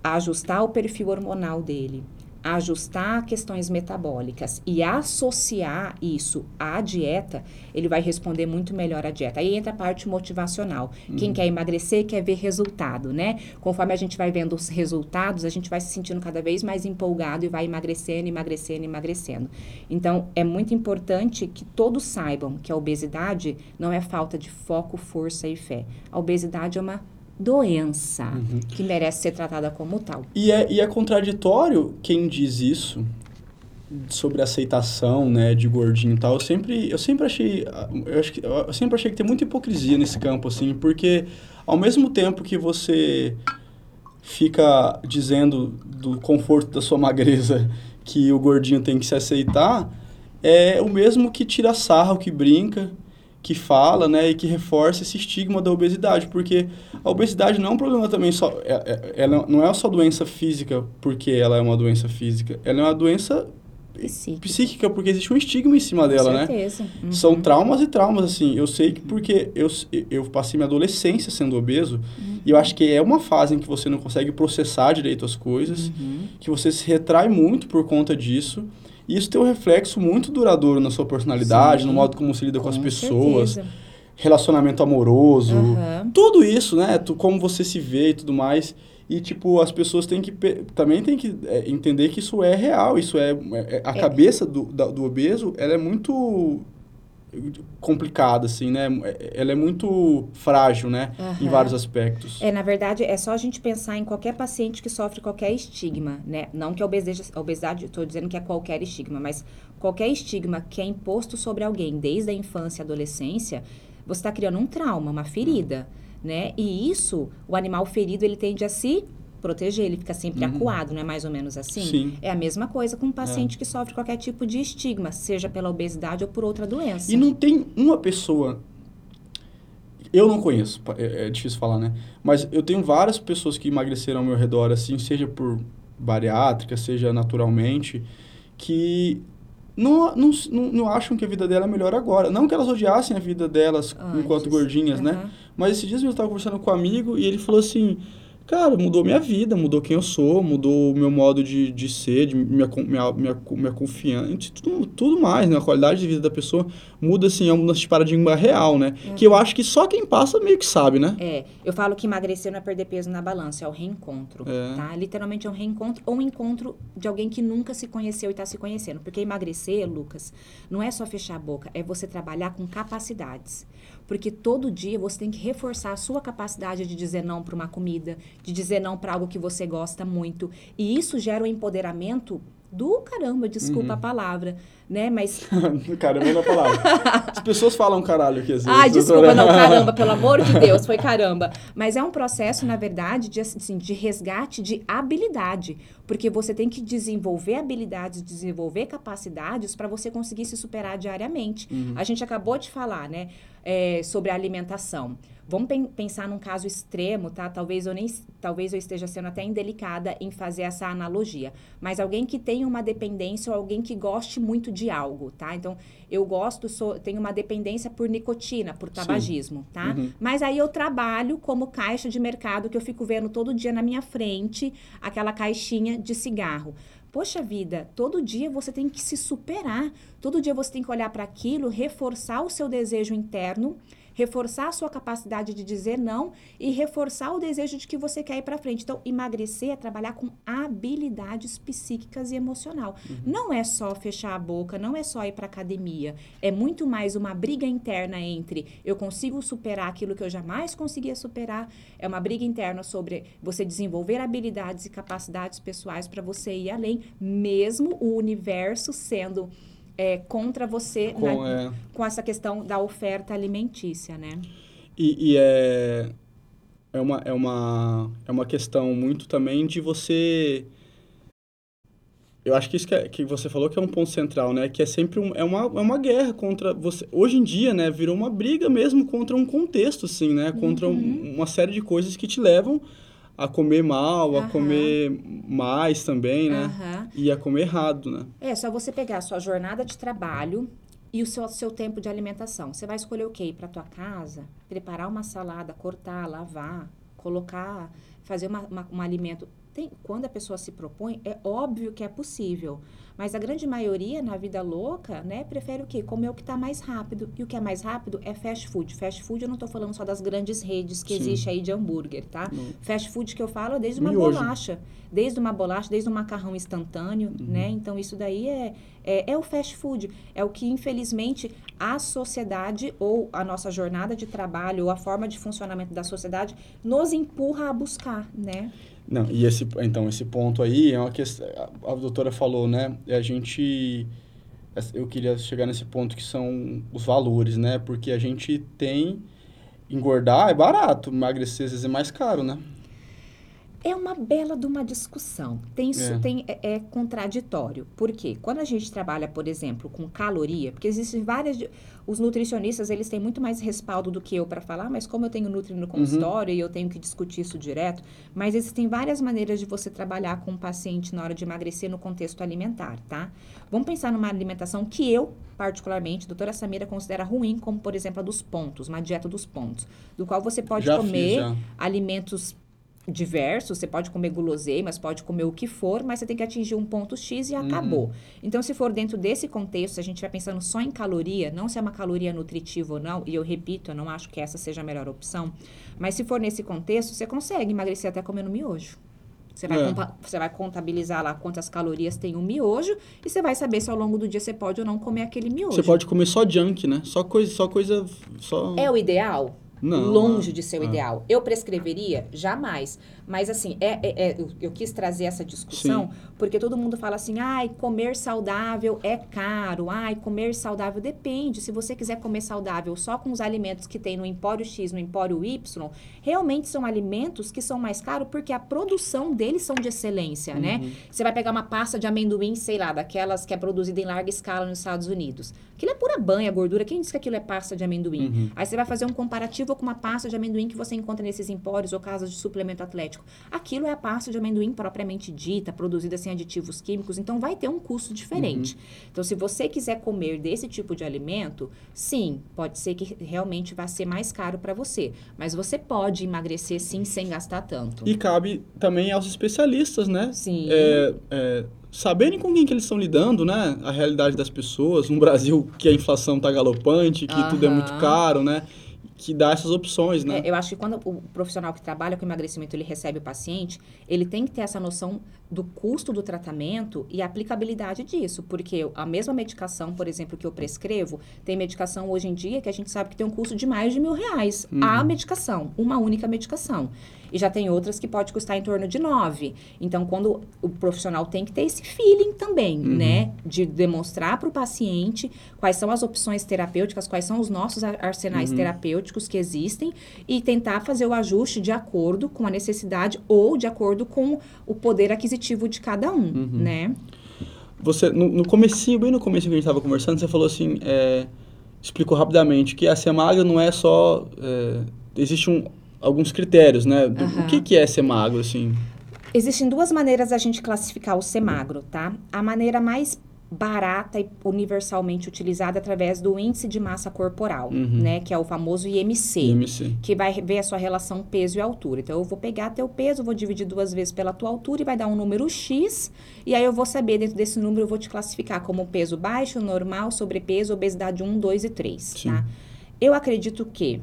ajustar o perfil hormonal dele, ajustar questões metabólicas e associar isso à dieta, ele vai responder muito melhor à dieta. Aí entra a parte motivacional. Uhum. Quem quer emagrecer quer ver resultado, né? Conforme a gente vai vendo os resultados, a gente vai se sentindo cada vez mais empolgado e vai emagrecendo, emagrecendo, emagrecendo. Então, é muito importante que todos saibam que a obesidade não é falta de foco, força e fé. A obesidade é uma doença uhum. que merece ser tratada como tal. E é, e é contraditório quem diz isso sobre aceitação, né, de gordinho e tal. Eu sempre, eu sempre achei, eu acho que eu sempre achei que tem muita hipocrisia nesse campo assim, porque ao mesmo tempo que você fica dizendo do conforto da sua magreza que o gordinho tem que se aceitar, é o mesmo que tira sarro, que brinca, que fala, né, e que reforça esse estigma da obesidade, porque a obesidade não é um problema também só, é, é, ela não é só doença física porque ela é uma doença física, ela é uma doença psíquica, psíquica porque existe um estigma em cima dela, né? certeza. né? Uhum. São traumas e traumas, assim, eu sei que porque eu, eu passei minha adolescência sendo obeso, uhum. e eu acho que é uma fase em que você não consegue processar direito as coisas, uhum. que você se retrai muito por conta disso, e isso tem um reflexo muito duradouro na sua personalidade, Sim. no modo como você lida com, com as pessoas. Certeza. Relacionamento amoroso, uhum. tudo isso, né? Tu, como você se vê e tudo mais. E, tipo, as pessoas têm que também têm que é, entender que isso é real, isso é, é a é. cabeça do, da, do obeso, ela é muito complicada, assim, né? Ela é muito frágil, né? Uhum. Em vários aspectos. É, na verdade, é só a gente pensar em qualquer paciente que sofre qualquer estigma, né? Não que a obesidade, a obesidade estou dizendo que é qualquer estigma, mas qualquer estigma que é imposto sobre alguém desde a infância e adolescência, você está criando um trauma, uma ferida, né? E isso, o animal ferido, ele tende a se proteger, ele fica sempre uhum. acuado, não é mais ou menos assim? Sim. É a mesma coisa com um paciente é. que sofre qualquer tipo de estigma, seja pela obesidade ou por outra doença. E não tem uma pessoa. Eu não conheço, é, é difícil falar, né? Mas eu tenho várias pessoas que emagreceram ao meu redor, assim, seja por bariátrica, seja naturalmente, que não, não, não, acham que a vida dela é melhor agora. Não que elas odiassem a vida delas Antes. enquanto gordinhas, uhum. né? Mas esses dias eu estava conversando com um amigo e ele falou assim: cara, mudou minha vida, mudou quem eu sou, mudou o meu modo de, de ser, de minha, minha, minha, minha confiança, tudo, tudo mais, né? A qualidade de vida da pessoa muda, assim, é uma mudança de paradigma real, né? Uhum. Que eu acho que só quem passa meio que sabe, né? É, eu falo que emagrecer não é perder peso na balança, é o reencontro, é. tá? Literalmente é um reencontro ou um encontro de alguém que nunca se conheceu e está se conhecendo. Porque emagrecer, Lucas, não é só fechar a boca, é você trabalhar com capacidades. Porque todo dia você tem que reforçar a sua capacidade de dizer não para uma comida, de dizer não para algo que você gosta muito. E isso gera um empoderamento do caramba, desculpa uhum. a palavra, né? Mas. caramba é uma palavra. As pessoas falam caralho aqui às vezes. Ah, desculpa, não, caramba, pelo amor de Deus, foi caramba. Mas é um processo, na verdade, de, assim, de resgate de habilidade. Porque você tem que desenvolver habilidades, desenvolver capacidades para você conseguir se superar diariamente. Uhum. A gente acabou de falar, né? É, sobre a alimentação. Vamos pensar num caso extremo, tá? Talvez eu nem, talvez eu esteja sendo até indelicada em fazer essa analogia, mas alguém que tem uma dependência ou alguém que goste muito de algo, tá? Então, eu gosto, sou, tenho uma dependência por nicotina, por tabagismo, Sim. tá? Uhum. Mas aí eu trabalho como caixa de mercado que eu fico vendo todo dia na minha frente, aquela caixinha de cigarro. Poxa vida, todo dia você tem que se superar. Todo dia você tem que olhar para aquilo, reforçar o seu desejo interno reforçar a sua capacidade de dizer não e reforçar o desejo de que você quer ir para frente. Então, emagrecer é trabalhar com habilidades psíquicas e emocional. Uhum. Não é só fechar a boca, não é só ir para academia. É muito mais uma briga interna entre eu consigo superar aquilo que eu jamais conseguia superar. É uma briga interna sobre você desenvolver habilidades e capacidades pessoais para você ir além, mesmo o universo sendo é, contra você com, na, é... com essa questão da oferta alimentícia, né? E, e, é, é, uma, é, uma, é uma questão muito também de você... Eu acho que isso que, é, que você falou que é um ponto central, né? Que é sempre um, é uma, é uma guerra contra você. Hoje em dia, né? Virou uma briga mesmo contra um contexto, assim, né? Contra uhum. um, uma série de coisas que te levam a comer mal, a comer mais também, né? E a comer errado, né? É, só você pegar a sua jornada de trabalho e o seu, seu tempo de alimentação. Você vai escolher o quê? Para tua casa, preparar uma salada, cortar, lavar, colocar, fazer uma, uma, um alimento. Tem, quando a pessoa se propõe, é óbvio que é possível. Mas a grande maioria na vida louca, né, prefere o quê? Comer o que está mais rápido. E o que é mais rápido é fast food. Fast food eu não estou falando só das grandes redes que Sim. existe aí de hambúrguer, tá? Fast food que eu falo é desde uma Miojo. bolacha. Desde uma bolacha, desde um macarrão instantâneo, uhum. né? Então isso daí é, é, é o fast food. É o que, infelizmente, a sociedade ou a nossa jornada de trabalho ou a forma de funcionamento da sociedade nos empurra a buscar, né? Não, e esse, então, esse ponto aí é uma questão, a, a doutora falou, né, a gente, eu queria chegar nesse ponto que são os valores, né, porque a gente tem, engordar é barato, emagrecer às vezes é mais caro, né? É uma bela de uma discussão. Tem, é. tem é, é, contraditório. Por quê? Quando a gente trabalha, por exemplo, com caloria, porque existem várias. Os nutricionistas, eles têm muito mais respaldo do que eu para falar, mas como eu tenho nutri no consultório uhum. e eu tenho que discutir isso direto, mas existem várias maneiras de você trabalhar com o paciente na hora de emagrecer no contexto alimentar, tá? Vamos pensar numa alimentação que eu, particularmente, doutora Samira, considera ruim, como, por exemplo, a dos pontos, uma dieta dos pontos, do qual você pode já comer fiz, alimentos diversos, você pode comer guloseimas, pode comer o que for, mas você tem que atingir um ponto X e uhum. acabou. Então, se for dentro desse contexto, se a gente vai pensando só em caloria, não se é uma caloria nutritiva ou não, e eu repito, eu não acho que essa seja a melhor opção, mas se for nesse contexto, você consegue emagrecer até comendo miojo. Você vai, é. você vai contabilizar lá quantas calorias tem um miojo e você vai saber se ao longo do dia você pode ou não comer aquele miojo. Você pode comer só junk, né? Só coisa, só coisa, só... É o ideal? Não, longe de ser o ah. ideal. Eu prescreveria? Jamais. Mas, assim, é, é, é eu, eu, quis trazer essa discussão Sim. porque todo mundo fala assim, ai, comer saudável é caro, ai, comer saudável depende. Se você quiser comer saudável só com os alimentos que tem no Empório X, no Empório Y, realmente são alimentos que são mais caros porque a produção deles são de excelência, né? uhum. né? Você vai pegar uma pasta de amendoim, sei lá, daquelas que é produzida em larga escala nos Estados Unidos. Aquilo é pura banha, gordura. Quem diz que aquilo é pasta de amendoim? Uhum. Aí você vai fazer um comparativo com uma pasta de amendoim que você encontra nesses empórios ou casas de suplemento atlético. Aquilo é a pasta de amendoim propriamente dita, produzida sem aditivos químicos, então vai ter um custo diferente. Uhum. Então, se você quiser comer desse tipo de alimento, sim, pode ser que realmente vá ser mais caro para você. Mas você pode emagrecer sim sem gastar tanto. E cabe também aos especialistas, né? Sim. É, é saberem com quem que eles estão lidando, né? A realidade das pessoas, um Brasil que a inflação está galopante, que tudo é muito caro, né? Que dá essas opções, né? É, eu acho que quando o profissional que trabalha com emagrecimento ele recebe o paciente, ele tem que ter essa noção do custo do tratamento e a aplicabilidade disso, porque a mesma medicação, por exemplo, que eu prescrevo, tem medicação hoje em dia que a gente sabe que tem um custo de mais de mil reais uhum. a medicação, uma única medicação. E já tem outras que pode custar em torno de nove. Então, quando o profissional tem que ter esse feeling também, uhum. né? De demonstrar para o paciente quais são as opções terapêuticas, quais são os nossos arsenais uhum. terapêuticos que existem e tentar fazer o ajuste de acordo com a necessidade ou de acordo com o poder aquisitivo de cada um, uhum. né? Você, no, no comecinho, bem no começo que a gente estava conversando, você falou assim, é, explicou rapidamente que a ser magra não é só... É, existe um, alguns critérios, né? Do, uhum. O que, que é ser magro, assim? Existem duas maneiras a gente classificar o ser magro, tá? A maneira mais barata e universalmente utilizada através do índice de massa corporal, uhum. né, que é o famoso IMC, IMC, que vai ver a sua relação peso e altura. Então eu vou pegar teu peso, vou dividir duas vezes pela tua altura e vai dar um número X, e aí eu vou saber dentro desse número eu vou te classificar como peso baixo, normal, sobrepeso, obesidade 1, 2 e 3, Sim. tá? Eu acredito que,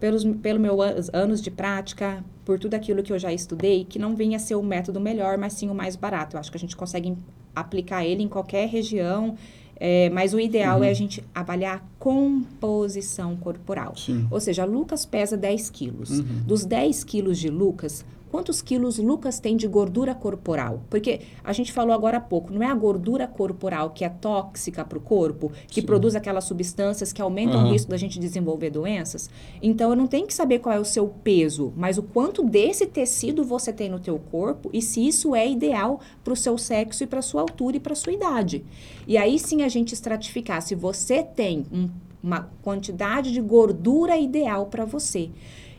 pelos, pelo meu an- anos de prática, por tudo aquilo que eu já estudei, que não venha ser o método melhor, mas sim o mais barato. Eu acho que a gente consegue aplicar ele em qualquer região, é, mas o ideal é a gente avaliar a composição corporal. Sim. Ou seja, Lucas pesa 10 quilos. Uhum. Dos 10 quilos de Lucas, quantos quilos Lucas tem de gordura corporal? Porque a gente falou agora há pouco, não é a gordura corporal que é tóxica para o corpo, que Sim. produz aquelas substâncias que aumentam Aham. o risco da gente desenvolver doenças? Então, eu não tenho que saber qual é o seu peso, mas o quanto desse tecido você tem no teu corpo e se isso é ideal para o seu sexo e para sua altura e para sua idade. E aí sim a gente estratificar se você tem um- uma quantidade de gordura ideal para você.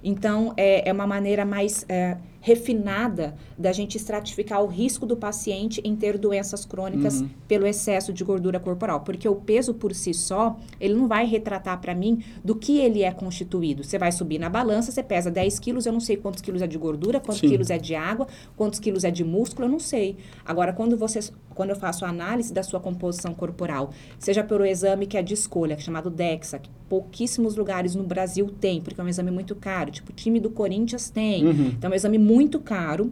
Então, é, é uma maneira mais é, refinada da gente estratificar o risco do paciente em ter doenças crônicas Uhum. pelo excesso de gordura corporal. Porque o peso por si só, ele não vai retratar para mim do que ele é constituído. Você vai subir na balança, você pesa 10 quilos, eu não sei quantos quilos é de gordura, quantos Sim. quilos é de água, quantos quilos é de músculo, eu não sei. Agora, quando você, quando eu faço a análise da sua composição corporal, seja pelo exame que é de escolha, que é chamado DEXA, que pouquíssimos lugares no Brasil tem, porque é um exame muito caro. Tipo, o time do Corinthians tem. Uhum. Então, é um exame muito caro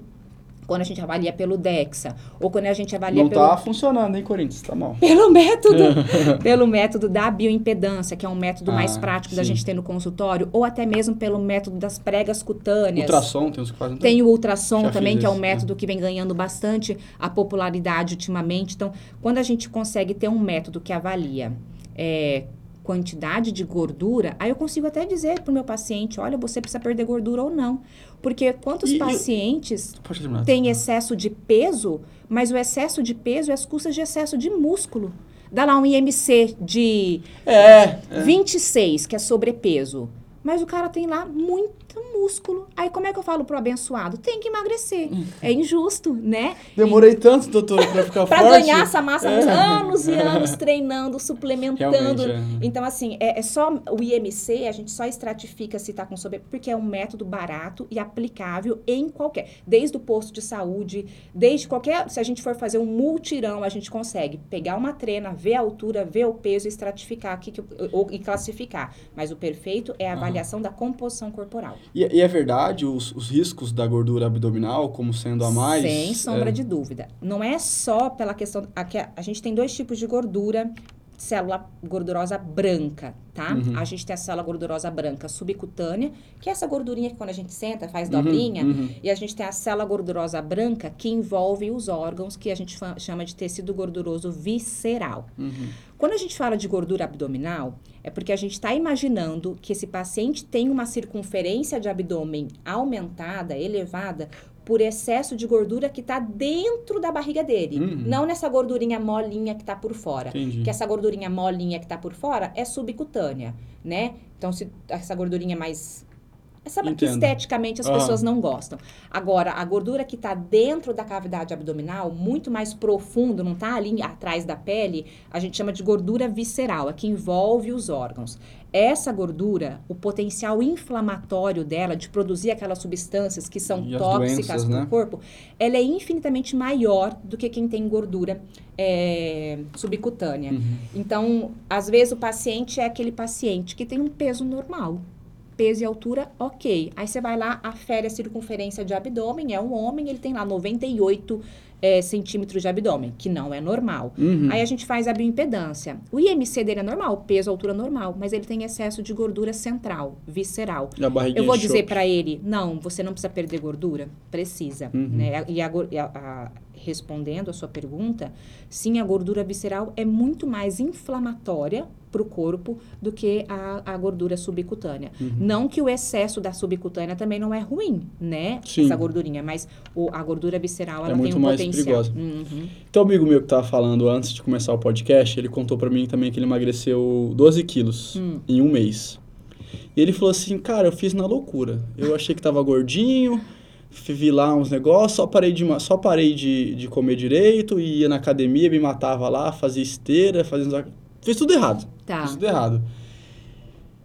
quando a gente avalia pelo DEXA. Ou quando a gente avalia Não pelo, tá funcionando, hein, Corinthians? Tá mal. pelo método pelo método da bioimpedância, que é um método mais Ah, prático da sim. gente ter no consultório, ou até mesmo pelo método das pregas cutâneas. Ultrassom, tem uns que fazem. Tem o ultrassom Já também, que é um esse, método que vem ganhando bastante a popularidade ultimamente. Então, quando a gente consegue ter um método que avalia é, quantidade de gordura, aí eu consigo até dizer para o meu paciente, olha, você precisa perder gordura ou não. Porque quantos E- pacientes terminar. tem excesso de peso, mas o excesso de peso é às custas de excesso de músculo. Dá lá um IMC de É, é. 26, que é sobrepeso. Mas o cara tem lá muito músculo. Aí como é que eu falo pro abençoado? Tem que emagrecer. É injusto, né? Demorei tanto, doutora, pra ficar Para forte. ganhar essa massa, É. anos e anos treinando, suplementando. É. Então, assim, é, é só o IMC, a gente só estratifica se está com sobre, porque é um método barato e aplicável em qualquer, desde o posto de saúde, desde qualquer, se a gente for fazer um multirão, a gente consegue pegar uma trena, ver a altura, ver o peso e estratificar aqui que, ou, e classificar. Mas o perfeito é a avaliação da composição corporal. E, e é verdade os, os riscos da gordura abdominal como sendo a mais? Sem sombra é, de dúvida. Não é só pela questão. Aqui, a, a gente tem dois tipos de gordura. Célula gordurosa branca, tá? Uhum. A gente tem a célula gordurosa branca subcutânea, que é essa gordurinha que quando a gente senta, faz Uhum, dobrinha. uhum. E a gente tem a célula gordurosa branca, que envolve os órgãos, que a gente chama de tecido gorduroso visceral. Quando a gente fala de gordura abdominal, é porque a gente está imaginando que esse paciente tem uma circunferência de abdômen aumentada, elevada, por excesso de gordura que está dentro da barriga dele. Uhum. Não nessa gordurinha molinha que está por fora. Entendi. Que essa gordurinha molinha que está por fora é subcutânea, né? Então, se essa gordurinha mais. Essa que Entendo. esteticamente as Aham. pessoas não gostam. Agora, a gordura que está dentro da cavidade abdominal, muito mais profundo, não está ali atrás da pele, a gente chama de gordura visceral, é que envolve os órgãos. Essa gordura, o potencial inflamatório dela, de produzir aquelas substâncias que são E as tóxicas para o né? corpo, ela é infinitamente maior do que quem tem gordura é, subcutânea. Uhum. Então, às vezes o paciente é aquele paciente que tem um peso normal. Peso e altura, ok. Aí você vai lá, afere a circunferência de abdômen, é um homem, ele tem lá 98 é, centímetros de abdômen, que não é normal. Uhum. Aí a gente faz a bioimpedância. O IMC dele é normal, peso, altura normal, mas ele tem excesso de gordura central, visceral. Eu vou dizer para ele, não, você não precisa perder gordura. Precisa. Uhum. Né? E, a, a- a- respondendo a sua pergunta, sim, a gordura visceral é muito mais inflamatória para o corpo do que a, a gordura subcutânea. Uhum. Não que o excesso da subcutânea também não é ruim, né? Sim. Essa gordurinha, mas o- a gordura visceral É ela tem muito um mais potencial. perigosa. Uhum. Então, um amigo meu que tava falando antes de começar o podcast, ele contou pra mim também que ele emagreceu 12 quilos Hum. em um mês. E ele falou assim, cara, eu fiz na loucura. Eu achei que tava gordinho, vi lá uns negócios, só parei, de, só parei de, de comer direito, ia na academia, me matava lá, fazia esteira, fazia... Fez tudo errado. Tá. Fez tudo errado.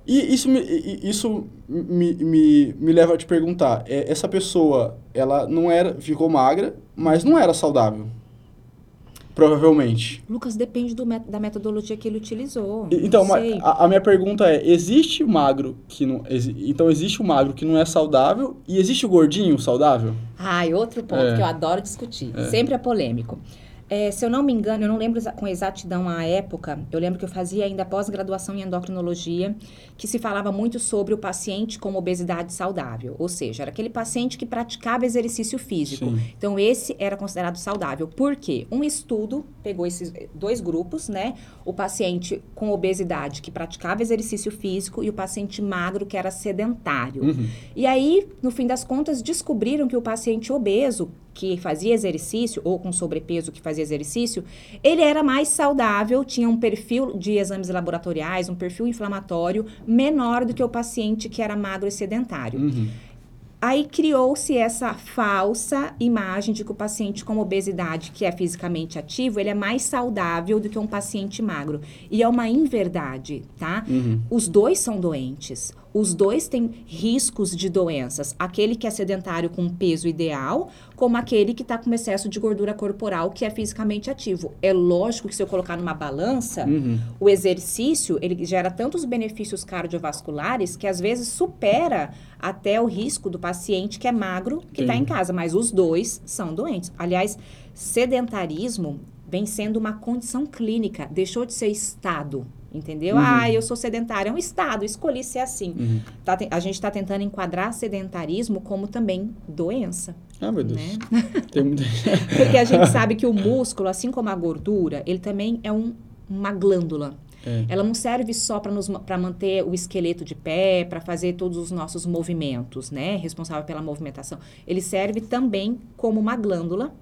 E isso me, isso me, me, me leva a te perguntar, é, essa pessoa, ela não era, ficou magra, mas não era saudável. Provavelmente. Lucas, depende met- da metodologia que ele utilizou. E- Então, a, a minha pergunta é: existe o magro que não. exi- então, existe o magro que não é saudável e existe o gordinho saudável? Ai, outro ponto É. que eu adoro discutir. Sempre é polêmico. É, se eu não me engano, eu não lembro com exatidão a época, eu lembro que eu fazia ainda pós-graduação em endocrinologia, que se falava muito sobre o paciente com obesidade saudável. Ou seja, era aquele paciente que praticava exercício físico. Sim. Então, esse era considerado saudável. Por quê? Um estudo pegou esses dois grupos, né? O paciente com obesidade que praticava exercício físico e o paciente magro que era sedentário. Uhum. E aí, no fim das contas, descobriram que o paciente obeso que fazia exercício ou com sobrepeso que fazia exercício, ele era mais saudável, tinha um perfil de exames laboratoriais, um perfil inflamatório menor do que o paciente que era magro e sedentário. Uhum. Aí criou-se essa falsa imagem de que o paciente com obesidade, que é fisicamente ativo, ele é mais saudável do que um paciente magro. E é uma inverdade, tá? Uhum. Os dois são doentes. Os dois têm riscos de doenças. Aquele que é sedentário com peso ideal, como aquele que está com excesso de gordura corporal, que é fisicamente ativo. É lógico que se eu colocar numa balança, Uhum. o exercício, ele gera tantos benefícios cardiovasculares que às vezes supera até o risco do paciente que é magro, que está em casa, mas os dois são doentes. Aliás, sedentarismo vem sendo uma condição clínica, deixou de ser estado, entendeu? Uhum. Ah, eu sou sedentário, é um estado, escolhi ser assim. Uhum. Tá a gente está tentando enquadrar sedentarismo como também doença, Ah, meu Deus. né? Muita... Porque a gente sabe que o músculo, assim como a gordura, ele também é um- uma glândula. É. Ela não serve só para manter o esqueleto de pé, para fazer todos os nossos movimentos, né? Responsável pela movimentação. Ele serve também como uma glândula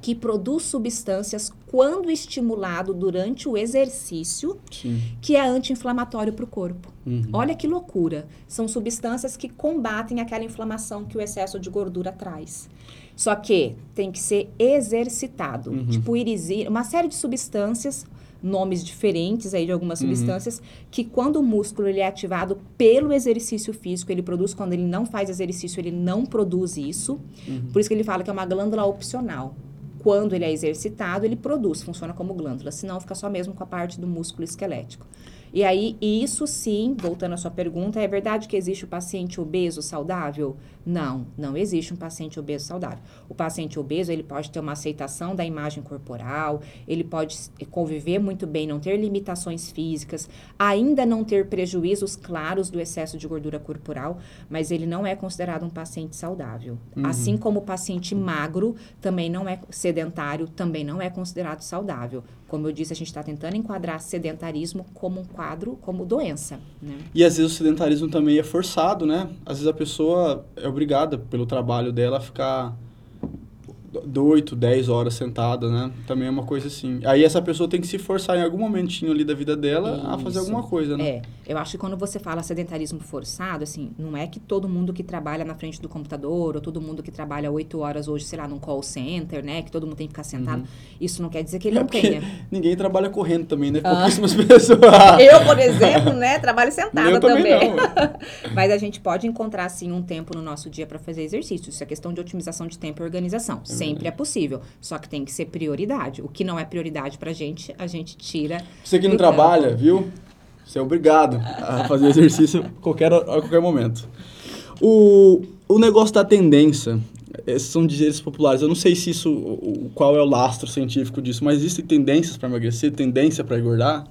que produz substâncias quando estimulado durante o exercício, Sim. que é anti-inflamatório para o corpo. Uhum. Olha que loucura. São substâncias que combatem aquela inflamação que o excesso de gordura traz. Só que tem que ser exercitado. Uhum. Tipo irisina, uma série de substâncias, nomes diferentes aí de algumas Uhum. substâncias, que quando o músculo ele é ativado pelo exercício físico, ele produz. Quando ele não faz exercício, ele não produz isso. Uhum. Por isso que ele fala que é uma glândula opcional. Quando ele é exercitado, ele produz, funciona como glândula. Senão, fica só mesmo com a parte do músculo esquelético. E aí, isso sim, voltando à sua pergunta, é verdade que existe o paciente obeso saudável? Não, não existe um paciente obeso saudável. O paciente obeso, ele pode ter uma aceitação da imagem corporal, ele pode conviver muito bem, não ter limitações físicas, ainda não ter prejuízos claros do excesso de gordura corporal, mas ele não é considerado um paciente saudável. Assim como o paciente magro também não é sedentário, também não é considerado saudável. Como eu disse, a gente está tentando enquadrar sedentarismo como um quadro, como doença, né? E às vezes o sedentarismo também é forçado, né? Às vezes a pessoa é obrigada pelo trabalho dela ficar do- 8, 10 horas sentada, né? Também é uma coisa assim. Aí essa pessoa tem que se forçar em algum momentinho ali da vida dela a fazer Isso. alguma coisa, né? É, eu acho que quando você fala sedentarismo forçado, assim, não é que todo mundo que trabalha na frente do computador, ou todo mundo que trabalha oito horas hoje, sei lá, num call center, né, que todo mundo tem que ficar sentado, isso não quer dizer que ele É não tenha. ninguém trabalha correndo também, né? Ah. Pouquíssimas pessoas. Eu, por exemplo, né, trabalho sentada Eu também também. Mas a gente pode encontrar, sim, um tempo no nosso dia para fazer exercício. Isso é questão de otimização de tempo e organização. Sempre é possível. Só que tem que ser prioridade. O que não é prioridade pra gente, a gente tira. Você que não do trabalha, campo. viu? Você é obrigado a fazer exercício a qualquer, a qualquer momento. O, o negócio da tendência, esses são dizeres populares. Eu não sei se isso, o- qual é o lastro científico disso, mas existem tendências para emagrecer, tendência para engordar?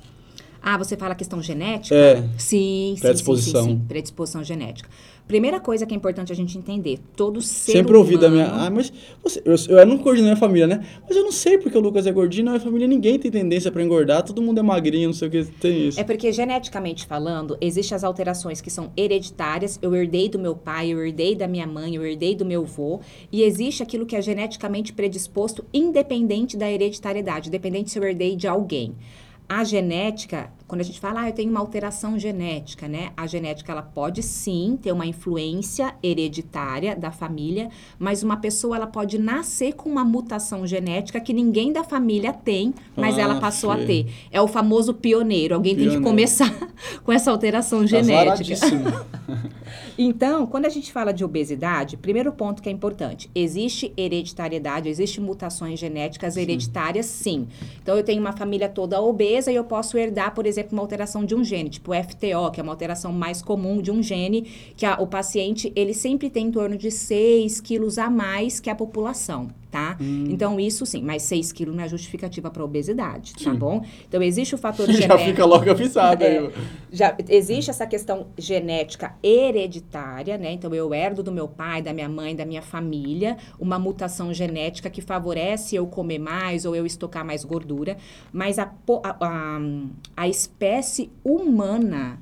Ah, você fala a questão genética? É. Sim, sim, sim, Predisposição. sim, sim. Predisposição genética. Primeira coisa que é importante a gente entender, todo ser Sempre ouvi da minha. Ah, mas você, eu, eu era um gordinho na minha família, né? Mas eu não sei porque o Lucas é gordinho, na minha família ninguém tem tendência para engordar, todo mundo é magrinho, não sei o que, tem isso. É porque geneticamente falando, existem as alterações que são hereditárias. Eu herdei do meu pai, eu herdei da minha mãe, eu herdei do meu avô. E existe aquilo que é geneticamente predisposto, independente da hereditariedade, independente se eu herdei de alguém. A genética quando a gente fala, ah, eu tenho uma alteração genética, né? A genética, ela pode sim ter uma influência hereditária da família, mas uma pessoa, ela pode nascer com uma mutação genética que ninguém da família tem, mas Ah, ela passou sei. a ter. É o famoso pioneiro. Alguém tem que Pioneiro. começar com essa alteração genética. Azaradíssimo. Então, quando a gente fala de obesidade, primeiro ponto que é importante, existe hereditariedade, existe mutações genéticas hereditárias, sim. Então, eu tenho uma família toda obesa e eu posso herdar, por exemplo, uma alteração de um gene, tipo FTO, que é uma alteração mais comum de um gene, que a- o paciente, ele sempre tem em torno de 6 quilos a mais que a população, tá? Então, isso sim, mas 6 quilos não é justificativa para obesidade, tá Sim. bom? Então, existe o fator Já genético. fica logo avisado É. aí. Já existe essa questão genética hereditária, né? Então eu herdo do meu pai, da minha mãe, da minha família, uma mutação genética que favorece eu comer mais ou eu estocar mais gordura, mas a, a, a, a espécie humana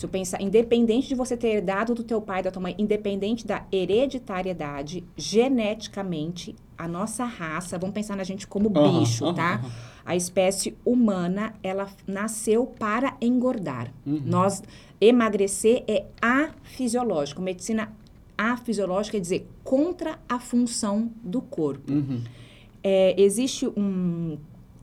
se eu pensar, independente de você ter herdado do teu pai, da tua mãe, independente da hereditariedade, geneticamente, a nossa raça, vamos pensar na gente como Aham, bicho, aham, tá? aham. A espécie humana, ela nasceu para engordar. Uhum. Nós, emagrecer é afisiológico. Medicina afisiológica quer dizer contra a função do corpo. Uhum. É, existe um,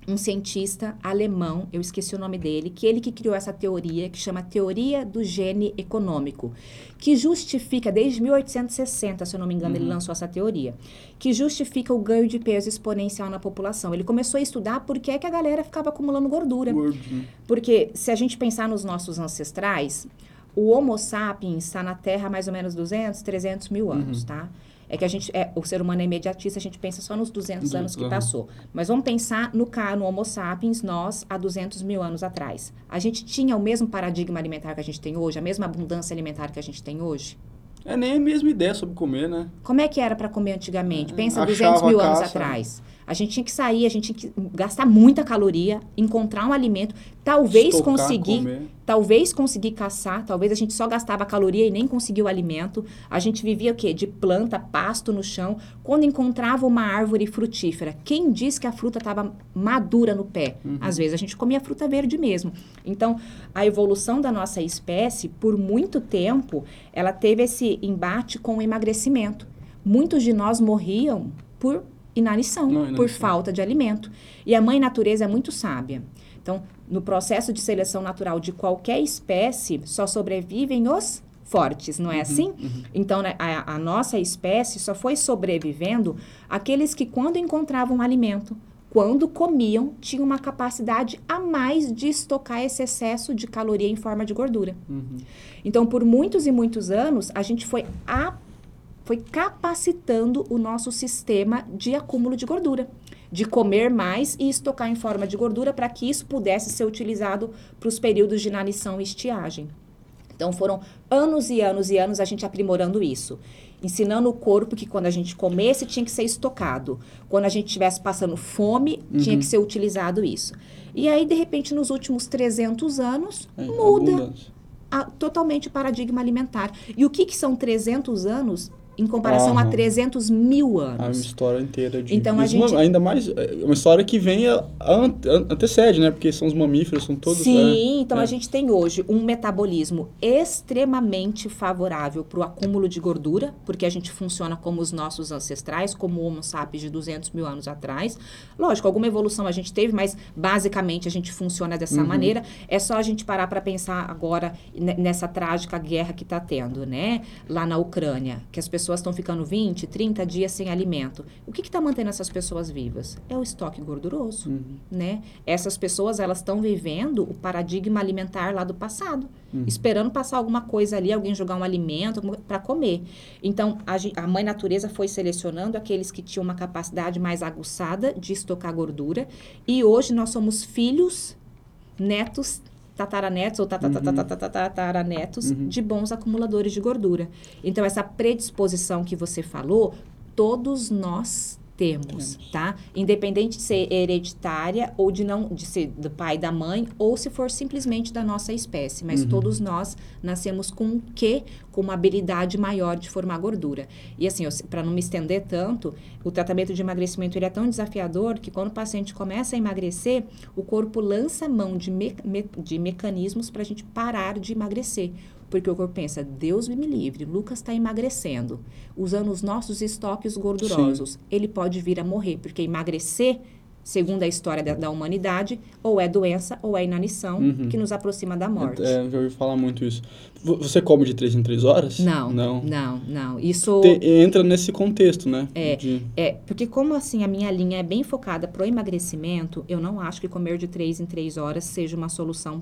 um cientista alemão, eu esqueci o nome dele, que ele que criou essa teoria, que chama teoria do gene econômico, que justifica, desde 1860, se eu não me engano, ele lançou essa teoria, que justifica o ganho de peso exponencial na população. Ele começou a estudar por que, é que a galera ficava acumulando gordura. Gordo. Porque se a gente pensar nos nossos ancestrais, o Homo sapiens está na Terra há mais ou menos 200, 300 mil anos, tá? É que a gente, é, o ser humano é imediatista, a gente pensa só nos 200 anos que Aham. passou. Mas vamos pensar no, no Homo sapiens, nós, há 200 mil anos atrás. A gente tinha o mesmo paradigma alimentar que a gente tem hoje, a mesma abundância alimentar que a gente tem hoje? É nem a mesma ideia sobre comer, né? Como é que era para comer antigamente? Pensa Achava 200 mil anos atrás. A gente tinha que sair, a gente tinha que gastar muita caloria, encontrar um alimento, talvez Estocar, conseguir, comer. talvez conseguir caçar, talvez a gente só gastava caloria e nem conseguia o alimento. A gente vivia o quê? De planta, pasto no chão. Quando encontrava uma árvore frutífera, quem diz que a fruta estava madura no pé? Às vezes a gente comia fruta verde mesmo. Então, a evolução da nossa espécie, por muito tempo, ela teve esse embate com o emagrecimento. Muitos de nós morriam por inanição, Não, por inanição. falta de alimento. E a mãe natureza é muito sábia. Então, no processo de seleção natural de qualquer espécie, só sobrevivem os fortes, não é assim? Então, né, a, a nossa espécie só foi sobrevivendo aqueles que, quando encontravam alimento, quando comiam, tinham uma capacidade a mais de estocar esse excesso de caloria em forma de gordura. Uhum. Então, por muitos e muitos anos, a gente foi, a, foi capacitando o nosso sistema de acúmulo de gordura. De comer mais e estocar em forma de gordura para que isso pudesse ser utilizado para os períodos de inanição e estiagem. Então, foram anos e anos e anos a gente aprimorando isso. Ensinando o corpo que quando a gente comesse tinha que ser estocado. Quando a gente estivesse passando fome, tinha que ser utilizado isso. E aí, de repente, nos últimos 300 anos, É, muda a- totalmente o paradigma alimentar. E o que, que são 300 anos em comparação a Aham. 300 mil É uma anos? história inteira de. Então, a gente- Ainda mais. É uma história que vem a, a ante- a- antecede, né? Porque são os mamíferos, são todos. Sim, é, então é. a gente tem hoje um metabolismo extremamente favorável para o acúmulo de gordura, porque a gente funciona como os nossos ancestrais, como o Homo sapiens de 200 mil anos atrás. Lógico, alguma evolução a gente teve, mas basicamente a gente funciona dessa Uhum. maneira. É só a gente parar para pensar agora ne- nessa trágica guerra que está tendo, né? Lá na Ucrânia, que as pessoas estão ficando 20, 30 dias sem alimento. O que está mantendo essas pessoas vivas? É o estoque gorduroso Uhum. né? Essas pessoas elas estão vivendo o paradigma alimentar lá do passado, esperando passar alguma coisa ali, alguém jogar um alimento para comer. Então a, a mãe natureza foi selecionando aqueles que tinham uma capacidade mais aguçada de estocar gordura e hoje nós somos filhos, netos tataranetos ou tataranetos de bons acumuladores de gordura. Então essa predisposição que você falou, todos nós Temos, tá? Independente de ser hereditária ou de não de ser do pai da mãe, ou se for simplesmente da nossa espécie. Mas Uhum. todos nós nascemos com um quê? Com uma habilidade maior de formar gordura. E assim, para não me estender tanto, o tratamento de emagrecimento ele é tão desafiador que quando o paciente começa a emagrecer, o corpo lança mão de, me, me- de mecanismos para a gente parar de emagrecer. Porque o corpo pensa, Deus me livre, Lucas está emagrecendo, usando os nossos estoques gordurosos. Ele pode vir a morrer, porque emagrecer, segundo a história da, da humanidade, ou é doença ou é inanição que nos aproxima da morte. Uhum. É, já ouvi falar muito isso. Vo- Você come de 3 em 3 horas? Não, Não. não, não. Isso Te- entra nesse contexto, né? É. De- é porque como assim a minha linha é bem focada pro emagrecimento, eu não acho que comer de três em três horas seja uma solução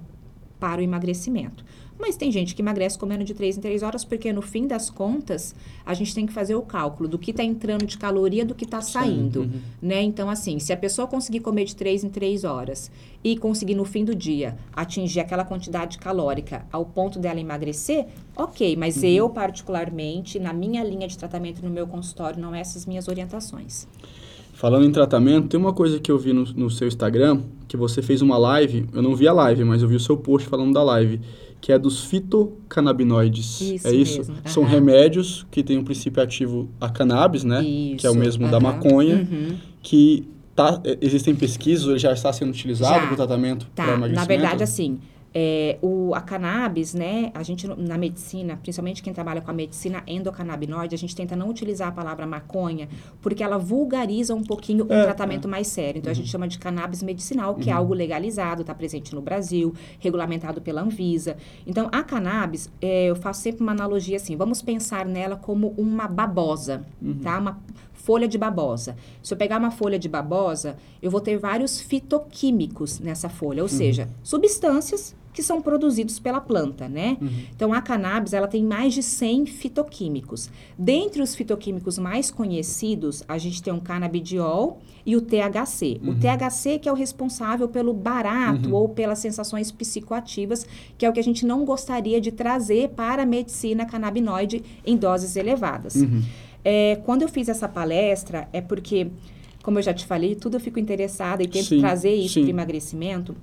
para o emagrecimento. Mas tem gente que emagrece comendo de três em três horas, porque no fim das contas, a gente tem que fazer o cálculo do que está entrando de caloria do que está saindo, uhum. né? Então, assim, se a pessoa conseguir comer de três em três horas e conseguir no fim do dia atingir aquela quantidade calórica ao ponto dela emagrecer, ok. Mas Uhum. eu, particularmente, na minha linha de tratamento no meu consultório, não é essas minhas orientações. Falando em tratamento, tem uma coisa que eu vi no, no seu Instagram, que você fez uma live, eu não vi a live, mas eu vi o seu post falando da live, que é dos fitocannabinoides. Isso é isso? mesmo, São aham. remédios que têm um princípio ativo a cannabis, né? que é o Isso, mesmo da aham. maconha, Uhum. que tá, existem pesquisas, ele já está sendo utilizado para o tratamento para Tá, emagrecimento? na verdade, assim, é, o, a cannabis, né, a gente na medicina, principalmente quem trabalha com a medicina endocannabinoide, a gente tenta não utilizar a palavra maconha, porque ela vulgariza um pouquinho É, um tratamento mais sério. Então, a gente chama de cannabis medicinal, que é algo legalizado, está presente no Brasil, regulamentado pela Anvisa. Então, a cannabis, é, eu faço sempre uma analogia assim, vamos pensar nela como uma babosa, tá? Uma folha de babosa. Se eu pegar uma folha de babosa, eu vou ter vários fitoquímicos nessa folha, ou seja, substâncias que são produzidos pela planta, né? Então, a cannabis, ela tem mais de 100 fitoquímicos. Dentre os fitoquímicos mais conhecidos, a gente tem o canabidiol e o THC. O THC que é o responsável pelo barato ou pelas sensações psicoativas, que é o que a gente não gostaria de trazer para a medicina canabinoide em doses elevadas. É, quando eu fiz essa palestra, é porque, como eu já te falei, tudo eu fico interessada e tento Sim, trazer isso para emagrecimento.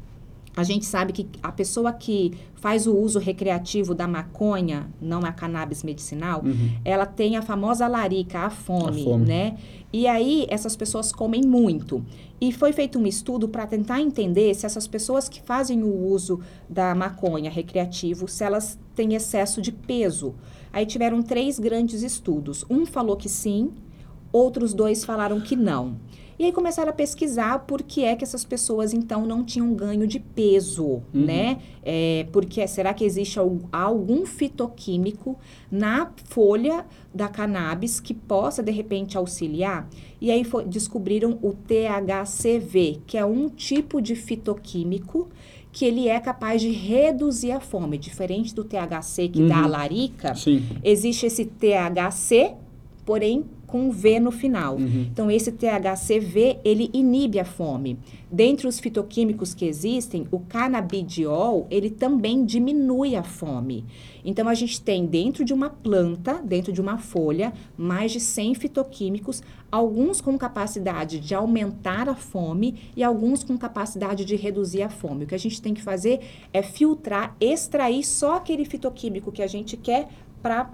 A gente sabe que a pessoa que faz o uso recreativo da maconha, não a cannabis medicinal, ela tem a famosa larica, a fome, A fome. né? E aí essas pessoas comem muito. E foi feito um estudo para tentar entender se essas pessoas que fazem o uso da maconha recreativo, se elas têm excesso de peso. Aí tiveram três grandes estudos. Um falou que sim, outros dois falaram que não. E aí começaram a pesquisar por que é que essas pessoas então não tinham ganho de peso, né? É, porque será que existe al- algum fitoquímico na folha da cannabis que possa de repente auxiliar? E aí foi- descobriram o THCV, que é um tipo de fitoquímico que ele é capaz de reduzir a fome, diferente do THC que dá a larica. Sim. Existe esse THC, porém com V no final. Uhum. Então, esse THCV, ele inibe a fome. Dentre os fitoquímicos que existem, o canabidiol, ele também diminui a fome. Então, a gente tem dentro de uma planta, dentro de uma folha, mais de 100 fitoquímicos, alguns com capacidade de aumentar a fome e alguns com capacidade de reduzir a fome. O que a gente tem que fazer é filtrar, extrair só aquele fitoquímico que a gente quer para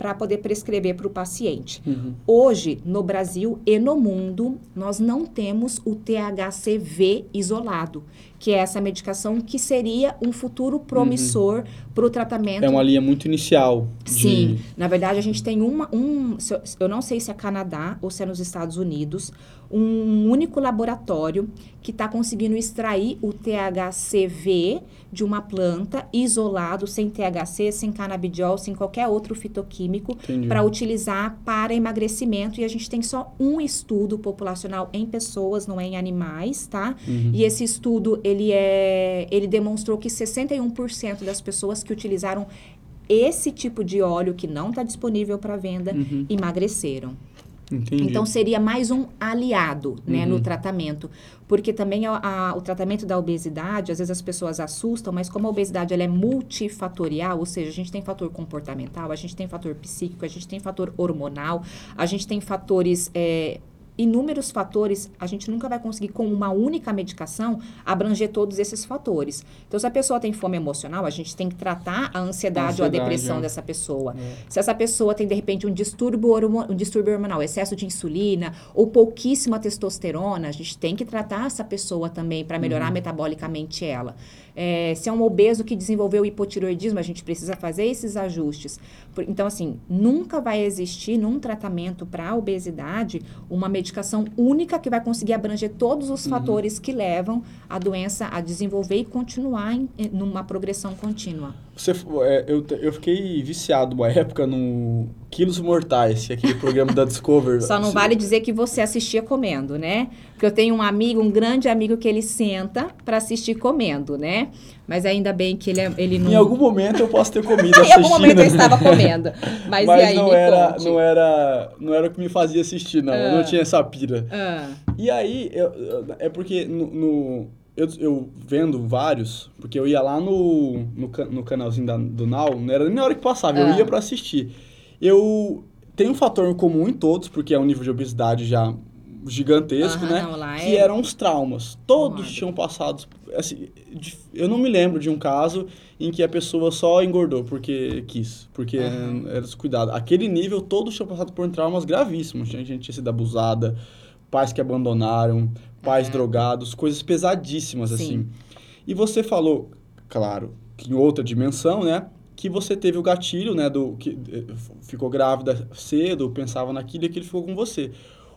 para poder prescrever para o paciente. Hoje, no Brasil e no mundo, nós não temos o THCV isolado, que é essa medicação que seria um futuro promissor para o tratamento É uma linha muito inicial. de- Sim, na verdade a gente tem uma, um, eu- não sei se é Canadá ou se é nos Estados Unidos, um único laboratório que está conseguindo extrair o THCV de uma planta isolado, sem THC, sem canabidiol, sem qualquer outro fitoquímico, para utilizar para emagrecimento. E a gente tem só um estudo populacional em pessoas, não é em animais, tá? Uhum. E esse estudo, ele, é, ele demonstrou que 61% das pessoas que utilizaram esse tipo de óleo que não está disponível para venda Uhum. emagreceram. Entendi. Então seria mais um aliado né, Uhum. no tratamento. Porque também a- a- o tratamento da obesidade, às vezes as pessoas assustam, mas como a obesidade ela é multifatorial, ou seja, a gente tem fator comportamental, a gente tem fator psíquico, a gente tem fator hormonal, a gente tem fatores. é, inúmeros fatores, a gente nunca vai conseguir, com uma única medicação, abranger todos esses fatores. Então, se a pessoa tem fome emocional, a gente tem que tratar a ansiedade, a ansiedade ou a depressão é. dessa pessoa. É. Se essa pessoa tem, de repente, um distúrbio, um distúrbio hormonal, excesso de insulina ou pouquíssima testosterona, a gente tem que tratar essa pessoa também para melhorar uhum. metabolicamente ela. É, se é um obeso que desenvolveu hipotiroidismo, a gente precisa fazer esses ajustes. Então, assim, nunca vai existir num tratamento para obesidade uma medicação única que vai conseguir abranger todos os uhum. fatores que levam a doença a desenvolver e continuar em, numa progressão contínua. Você, é, eu, eu fiquei viciado uma época no Quilos Mortais, que é aquele programa da Discovery. Só não vale dizer que você assistia comendo, né? Porque eu tenho um amigo, um grande amigo que ele senta para assistir comendo, né? Mas ainda bem que ele, é, ele não... Em algum momento eu posso ter comido assistindo. em algum momento eu estava comendo. Mas, Mas e aí, não era, não era não era o que me fazia assistir, não. Eu não ah. tinha essa pira. Ah. E aí, eu, é porque no, no eu, eu, vendo vários, porque eu ia lá no, no, no canalzinho da, do Now, não era nem na hora que passava, eu ah. ia para assistir. Eu tenho um fator comum em todos, porque é um nível de obesidade já gigantesco, né? Não, que é... eram os traumas. Todos tinham passado. Assim, eu não me lembro de um caso em que a pessoa só engordou porque quis, porque uhum. era descuidado. Aquele nível, todos tinham passado por traumas gravíssimos. Tinha gente tinha sido abusada, pais que abandonaram, pais uhum. drogados, coisas pesadíssimas, Sim. assim. E você falou, claro, que em outra dimensão, né? Que você teve o gatilho, né? Do, que eh, ficou grávida cedo, pensava naquilo e aquilo ficou com você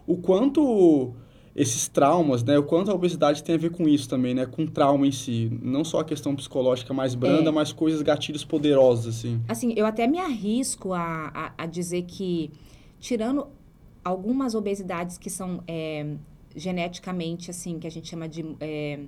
o quanto esses traumas, né? O quanto a obesidade tem a ver com isso também, né? Com trauma em si. Não só a questão psicológica mais branda, é. mas coisas, gatilhos poderosos, assim. Assim, eu até me arrisco a, a, a dizer que, tirando algumas obesidades que são é, geneticamente, assim, que a gente chama de é,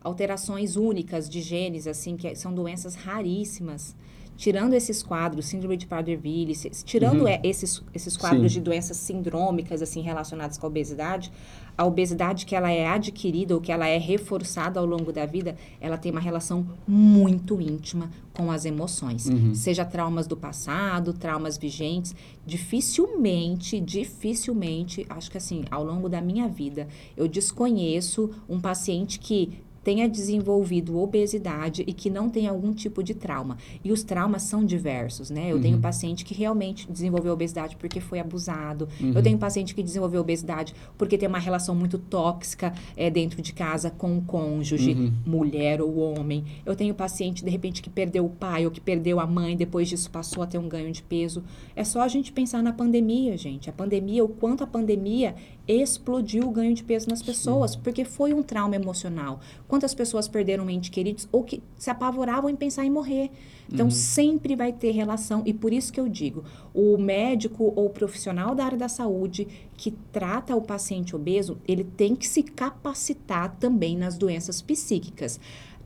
alterações únicas de genes, assim, que são doenças raríssimas tirando esses quadros, síndrome de Prader-Willi, tirando uhum. esses, esses quadros Sim. de doenças sindrômicas, assim, relacionadas com a obesidade, a obesidade que ela é adquirida ou que ela é reforçada ao longo da vida, ela tem uma relação muito íntima com as emoções. Uhum. Seja traumas do passado, traumas vigentes, dificilmente, dificilmente, acho que assim, ao longo da minha vida, eu desconheço um paciente que tenha desenvolvido obesidade e que não tem algum tipo de trauma. E os traumas são diversos, né? Eu uhum. tenho paciente que realmente desenvolveu obesidade porque foi abusado. Uhum. Eu tenho paciente que desenvolveu obesidade porque tem uma relação muito tóxica é, dentro de casa com o cônjuge, uhum. mulher ou homem. Eu tenho paciente, de repente, que perdeu o pai ou que perdeu a mãe, depois disso passou a ter um ganho de peso. É só a gente pensar na pandemia, gente. A pandemia, o quanto a pandemia explodiu o ganho de peso nas pessoas, Sim. porque foi um trauma emocional. Quantas pessoas perderam ente queridos ou que se apavoravam em pensar em morrer. Então, uhum. sempre vai ter relação, e por isso que eu digo: o médico ou profissional da área da saúde que trata o paciente obeso, ele tem que se capacitar também nas doenças psíquicas.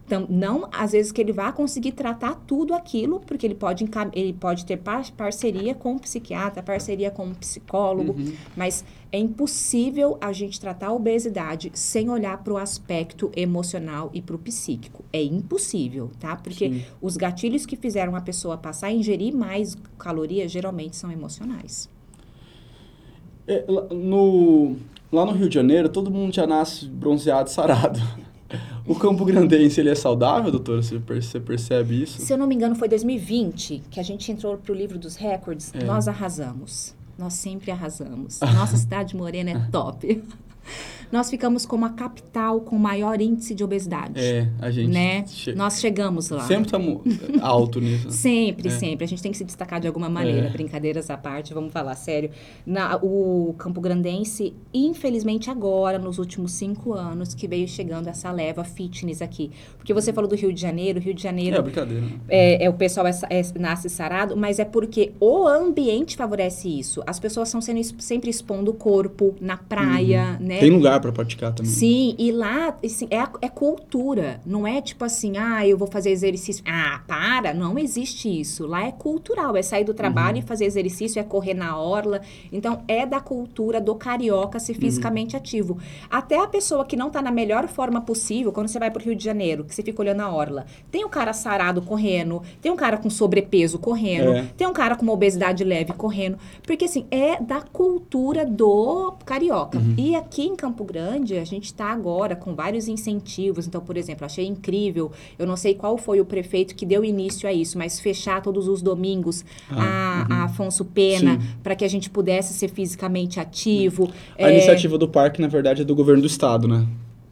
Então, não às vezes que ele vá conseguir tratar tudo aquilo, porque ele pode, ele pode ter par parceria com o psiquiatra, parceria com o psicólogo, uhum. mas é impossível a gente tratar a obesidade sem olhar para o aspecto emocional e para o psíquico. É impossível, tá? Porque Sim. os gatilhos que fizeram a pessoa passar a ingerir mais calorias geralmente são emocionais. É, no, lá no Rio de Janeiro, todo mundo já nasce bronzeado, sarado. O Campo Grandense, ele é saudável, doutora? Você percebe isso? Se eu não me engano, foi 2020 que a gente entrou para o livro dos recordes. É. Nós arrasamos. Nós sempre arrasamos. Nossa cidade morena é top. Nós ficamos como a capital com maior índice de obesidade. É, a gente. Né? Che... Nós chegamos lá. Sempre estamos alto nisso. sempre, é. sempre. A gente tem que se destacar de alguma maneira. É. Brincadeiras à parte, vamos falar sério. Na, o Campo Grandense, infelizmente agora, nos últimos cinco anos, que veio chegando essa leva fitness aqui. Porque você falou do Rio de Janeiro, Rio de Janeiro. É, brincadeira. É, é o pessoal é, é, nasce sarado, mas é porque o ambiente favorece isso. As pessoas estão sendo sempre expondo o corpo na praia, uhum. né? Né? Tem lugar para praticar também. Sim, e lá assim, é, é cultura. Não é tipo assim, ah, eu vou fazer exercício. Ah, para, não existe isso. Lá é cultural, é sair do trabalho Uhum. e fazer exercício, é correr na orla. Então, é da cultura do carioca Uhum. ser fisicamente ativo. Até a pessoa que não tá na melhor forma possível, quando você vai pro Rio de Janeiro, que você fica olhando a orla, tem o cara sarado correndo, tem um cara com sobrepeso correndo, É. tem um cara com uma obesidade leve correndo. Porque, assim, é da cultura do carioca. Uhum. E aqui em Campo Grande, a gente está agora com vários incentivos. Então, por exemplo, achei incrível. Eu não sei qual foi o prefeito que deu início a isso, mas fechar todos os domingos Ah, a, a Afonso Pena para que a gente pudesse ser fisicamente ativo. A É, iniciativa do parque, na verdade, é do governo do estado, né?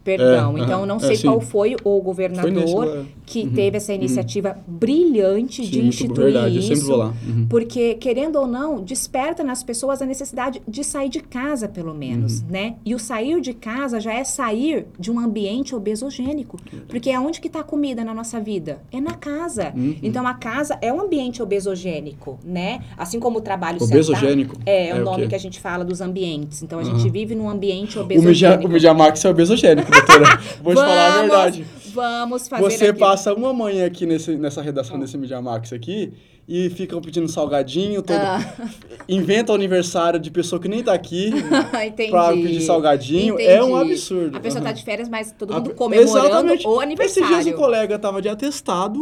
Perdão, É, então não é, sei sim. qual foi o Foi governador lá. que teve essa iniciativa brilhante de Sim, muito instituir verdade. Eu isso. sempre vou lá. Uhum. Porque, querendo ou não, desperta nas pessoas a necessidade de sair de casa, pelo menos, Uhum. né? E o sair de casa já é sair de um ambiente obesogênico. Porque aonde que está a comida na nossa vida? É na casa. Uhum. Então, a casa é um ambiente obesogênico, né? Assim como o trabalho Obesogênico? sentado- É, é, É o o nome quê? que a gente fala dos ambientes. Então, a gente vive num ambiente O, obesogênico. o Mediamax é obesogênico, doutora. Vou te falar a verdade. Vamos fazer Você aqui. passa uma manhã aqui nesse, nessa redação desse Mediamax aqui e ficam pedindo salgadinho, todo, Ah. inventa o aniversário de pessoa que nem tá aqui Entendi. pra pedir salgadinho. É um Entendi. absurdo. A pessoa tá Aham. de férias, mas todo A- mundo comemorando Exatamente. o Esses dias o aniversário. colega tava de atestado,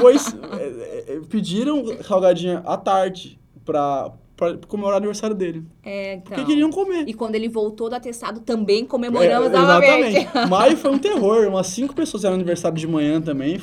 pois é, é, pediram salgadinho à tarde pra, pra comemorar o aniversário dele. É, então. Porque queriam comer. E quando ele voltou do atestado, também comemoramos É, novamente. exatamente. Maio foi um terror. Umas cinco pessoas eram aniversário de manhã também,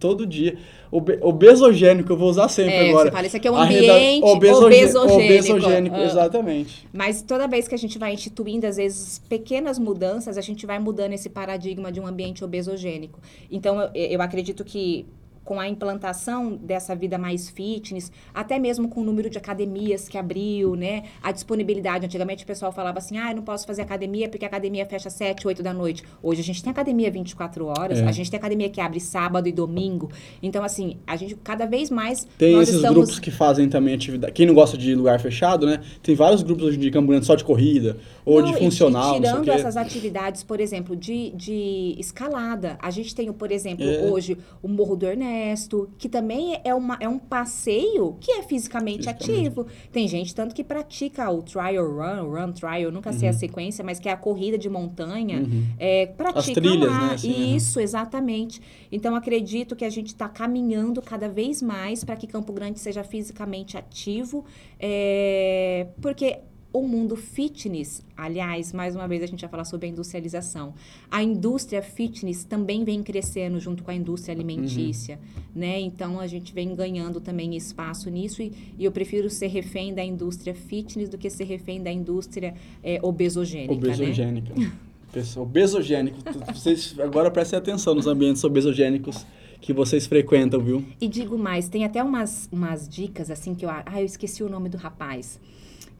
todo dia. Obe obesogênico, eu vou usar sempre É, agora. você fala, isso aqui é um ambiente obesoge- obesogênico. Obesogênico, Ah. exatamente. Mas toda vez que a gente vai instituindo, às vezes, pequenas mudanças, a gente vai mudando esse paradigma de um ambiente obesogênico. Então, eu, eu acredito que com a implantação dessa vida mais fitness, até mesmo com o número de academias que abriu, né? A disponibilidade. Antigamente o pessoal falava assim, ah, eu não posso fazer academia porque a academia fecha às 7, 8 da noite. Hoje a gente tem academia 24 horas, É. a gente tem academia que abre sábado e domingo. Então, assim, a gente cada vez mais Tem esses estamos... grupos que fazem também atividade. Quem não gosta de lugar fechado, né? Tem vários grupos hoje em dia Campo Grande só de corrida, ou Não, de e- funcional, e o tirando essas atividades, por exemplo, de, de escalada. A gente tem, por exemplo, É. hoje o Morro do Ernesto, que também é, uma, é um passeio que é fisicamente, Fisicamente. ativo. Tem gente tanto que pratica o trial run, o run trial, nunca sei a sequência, mas que é a corrida de montanha. Uhum. É, pratica As trilhas, lá. né, assim, Isso, exatamente. Então, acredito que a gente está caminhando cada vez mais para que Campo Grande seja fisicamente ativo, é, porque o mundo fitness, aliás, mais uma vez a gente vai falar sobre a industrialização. A indústria fitness também vem crescendo junto com a indústria alimentícia, né? Então a gente vem ganhando também espaço nisso e, e eu prefiro ser refém da indústria fitness do que ser refém da indústria é, obesogênica, né? Obesogênica. Pessoal, obesogênico. Vocês agora prestem atenção nos ambientes obesogênicos que vocês frequentam, viu? E digo mais, tem até umas, umas dicas assim que eu. Ah, eu esqueci o nome do rapaz.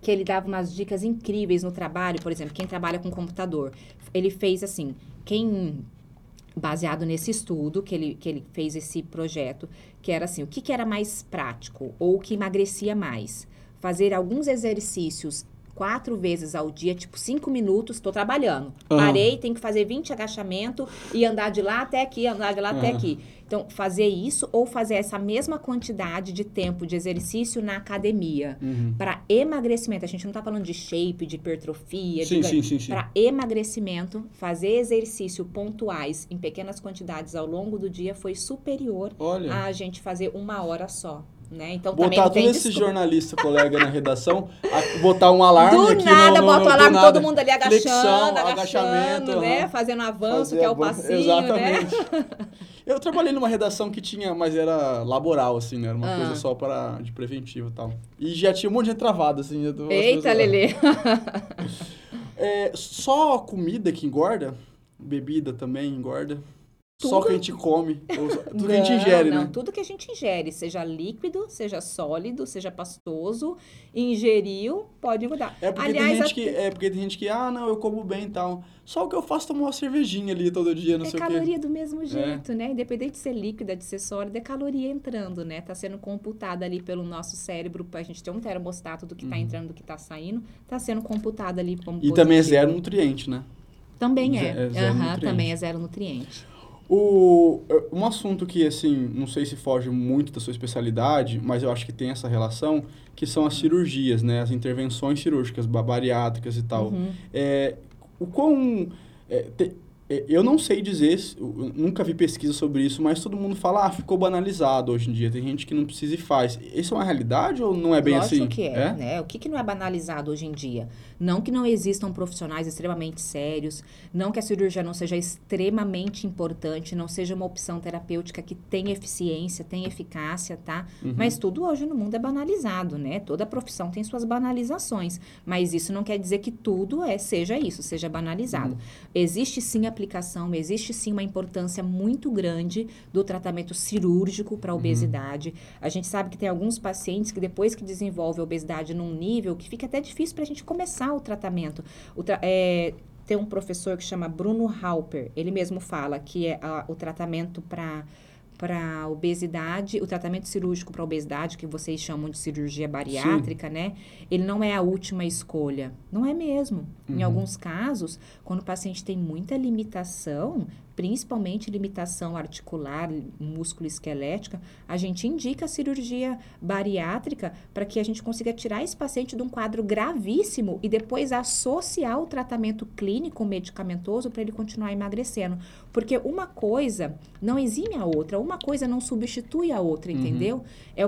Que ele dava umas dicas incríveis no trabalho, por exemplo, quem trabalha com computador. Ele fez assim, quem. Baseado nesse estudo que ele, que ele fez esse projeto, que era assim: o que, que era mais prático ou o que emagrecia mais? Fazer alguns exercícios quatro vezes ao dia, tipo cinco minutos, estou trabalhando. Aham. Parei, tenho que fazer 20 agachamentos e andar de lá até aqui, andar de lá até Aham. aqui. Então, fazer isso ou fazer essa mesma quantidade de tempo de exercício na academia. Uhum. Para emagrecimento, a gente não está falando de shape, de hipertrofia, Sim, de sim, sim, sim. Para emagrecimento, fazer exercício pontuais em pequenas quantidades ao longo do dia foi superior Olha. a gente fazer uma hora só. Né? Então, Botar todo esse desculpa. jornalista colega na redação, a- botar um alarme Do aqui nada, no, no, bota o alarme, todo mundo ali agachando, Flexão, agachando, agachamento, né? aham. Fazendo avanço, Fazer que é o passinho, né? Eu trabalhei numa redação que tinha, mas era laboral, assim, né? Era uma Ah. coisa só para, de preventivo e tal. E já tinha um monte de gente travada, assim. eu Eita, pessoas- Lelê. É, só comida que engorda? Bebida também engorda? Só o que a gente come, ou só- tudo que a gente ingere, não, né? tudo que a gente ingere, seja líquido, seja sólido, seja pastoso, ingeriu, pode mudar. É porque, Aliás, tem a- gente que, é porque tem gente que, ah, não, eu como bem e tal. Só o que eu faço é tomar uma cervejinha ali todo dia, não é sei o quê. caloria do mesmo jeito, né? Independente de ser líquida, de ser sólida, é caloria entrando, né? Tá sendo computada ali pelo nosso cérebro, pra gente ter um termostato do que tá entrando, do que tá saindo, tá sendo computada ali como Uhum. E também é positivo. zero nutriente, né? Também é. é nutriente. também é zero nutriente. O, um assunto que, assim, não sei se foge muito da sua especialidade, mas eu acho que tem essa relação, que são as cirurgias, né? As intervenções cirúrgicas, ba- bariátricas e tal. Uhum. É, o quão... é, te- é, eu não sei dizer, nunca vi pesquisa sobre isso, mas todo mundo fala, ah, ficou banalizado hoje em dia. Tem gente que não precisa e faz. Isso é uma realidade ou não é bem Lógico assim? que é, né? O que, que não é banalizado hoje em dia? Não que não existam profissionais extremamente sérios, não que a cirurgia não seja extremamente importante, não seja uma opção terapêutica que tem eficiência, tem eficácia, tá? Uhum. Mas tudo hoje no mundo é banalizado, né? Toda profissão tem suas banalizações, mas isso não quer dizer que tudo é seja isso, seja banalizado. Existe sim aplicação, existe sim uma importância muito grande do tratamento cirúrgico para a obesidade. A gente sabe que tem alguns pacientes que depois que desenvolve a obesidade num nível que fica até difícil para a gente começar o tratamento. O tra- é, tem um professor que chama Bruno Halper, ele mesmo fala que é a- o tratamento para para obesidade, o tratamento cirúrgico para obesidade, que vocês chamam de cirurgia bariátrica, né? Ele não é a última escolha. Não é mesmo. Em Uhum. alguns casos, quando o paciente tem muita limitação, principalmente limitação articular, músculo esquelética, a gente indica a cirurgia bariátrica para que a gente consiga tirar esse paciente de um quadro gravíssimo e depois associar o tratamento clínico medicamentoso para ele continuar emagrecendo. Porque uma coisa não exime a outra, uma coisa não substitui a outra, Uhum. entendeu? É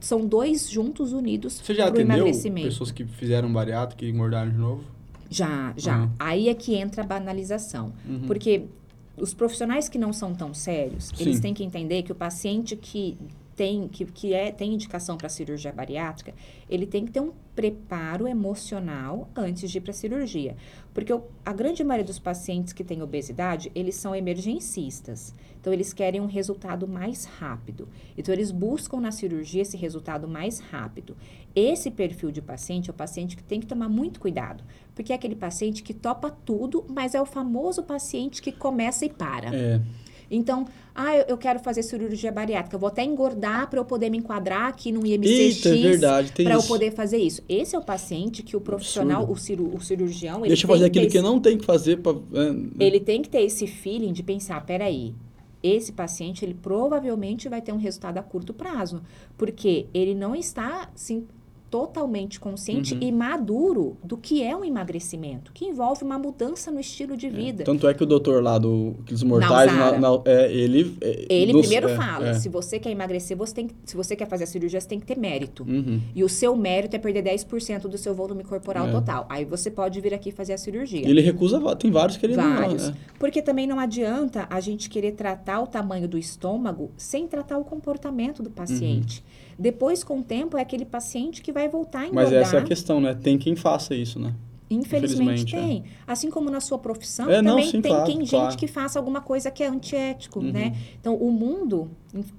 são dois juntos unidos Você já para o atendeu emagrecimento. pessoas que fizeram bariátrica e engordaram de novo? Já, já. Uhum. Aí é que entra a banalização. Uhum. Porque os profissionais que não são tão sérios, eles Sim. têm que entender que o paciente que tem, que, que é, tem indicação para cirurgia bariátrica, ele tem que ter um preparo emocional antes de ir para a cirurgia. Porque o- a grande maioria dos pacientes que têm obesidade, eles são emergencistas. Então, eles querem um resultado mais rápido. Então, eles buscam na cirurgia esse resultado mais rápido. Esse perfil de paciente é o paciente que tem que tomar muito cuidado. Porque é aquele paciente que topa tudo, mas é o famoso paciente que começa e para. É. Então, ah, eu, eu quero fazer cirurgia bariátrica, eu vou até engordar para eu poder me enquadrar aqui no IMCX. É verdade, tem Para eu poder fazer isso. Esse é o paciente que o profissional, o, o cirurgião, ele Deixa eu fazer que aquilo que esse- não tem que fazer pra... é, ele tem que ter esse feeling de pensar, peraí, esse paciente, ele provavelmente vai ter um resultado a curto prazo, porque ele não está, totalmente consciente Uhum. e maduro do que é um emagrecimento, que envolve uma mudança no estilo de vida. Tanto é que o doutor lá do dos mortais, na- na- é, ele... é, Ele nos- primeiro é, fala, é. se você quer emagrecer, você tem que, se você quer fazer a cirurgia, você tem que ter mérito. Uhum. E o seu mérito é perder 10% do seu volume corporal É. total. Aí você pode vir aqui fazer a cirurgia. E ele recusa, tem vários que ele Vários. não... é. Porque também não adianta a gente querer tratar o tamanho do estômago sem tratar o comportamento do paciente. Depois, com o tempo, é aquele paciente que vai voltar a engordar. Mas essa é a questão, né? Tem quem faça isso, né? Infelizmente Infelizmente, é. tem. Assim como na sua profissão, É, não, também sim, tem claro, quem, gente claro. que faça alguma coisa que é antiético, Uhum. né? Então, o mundo,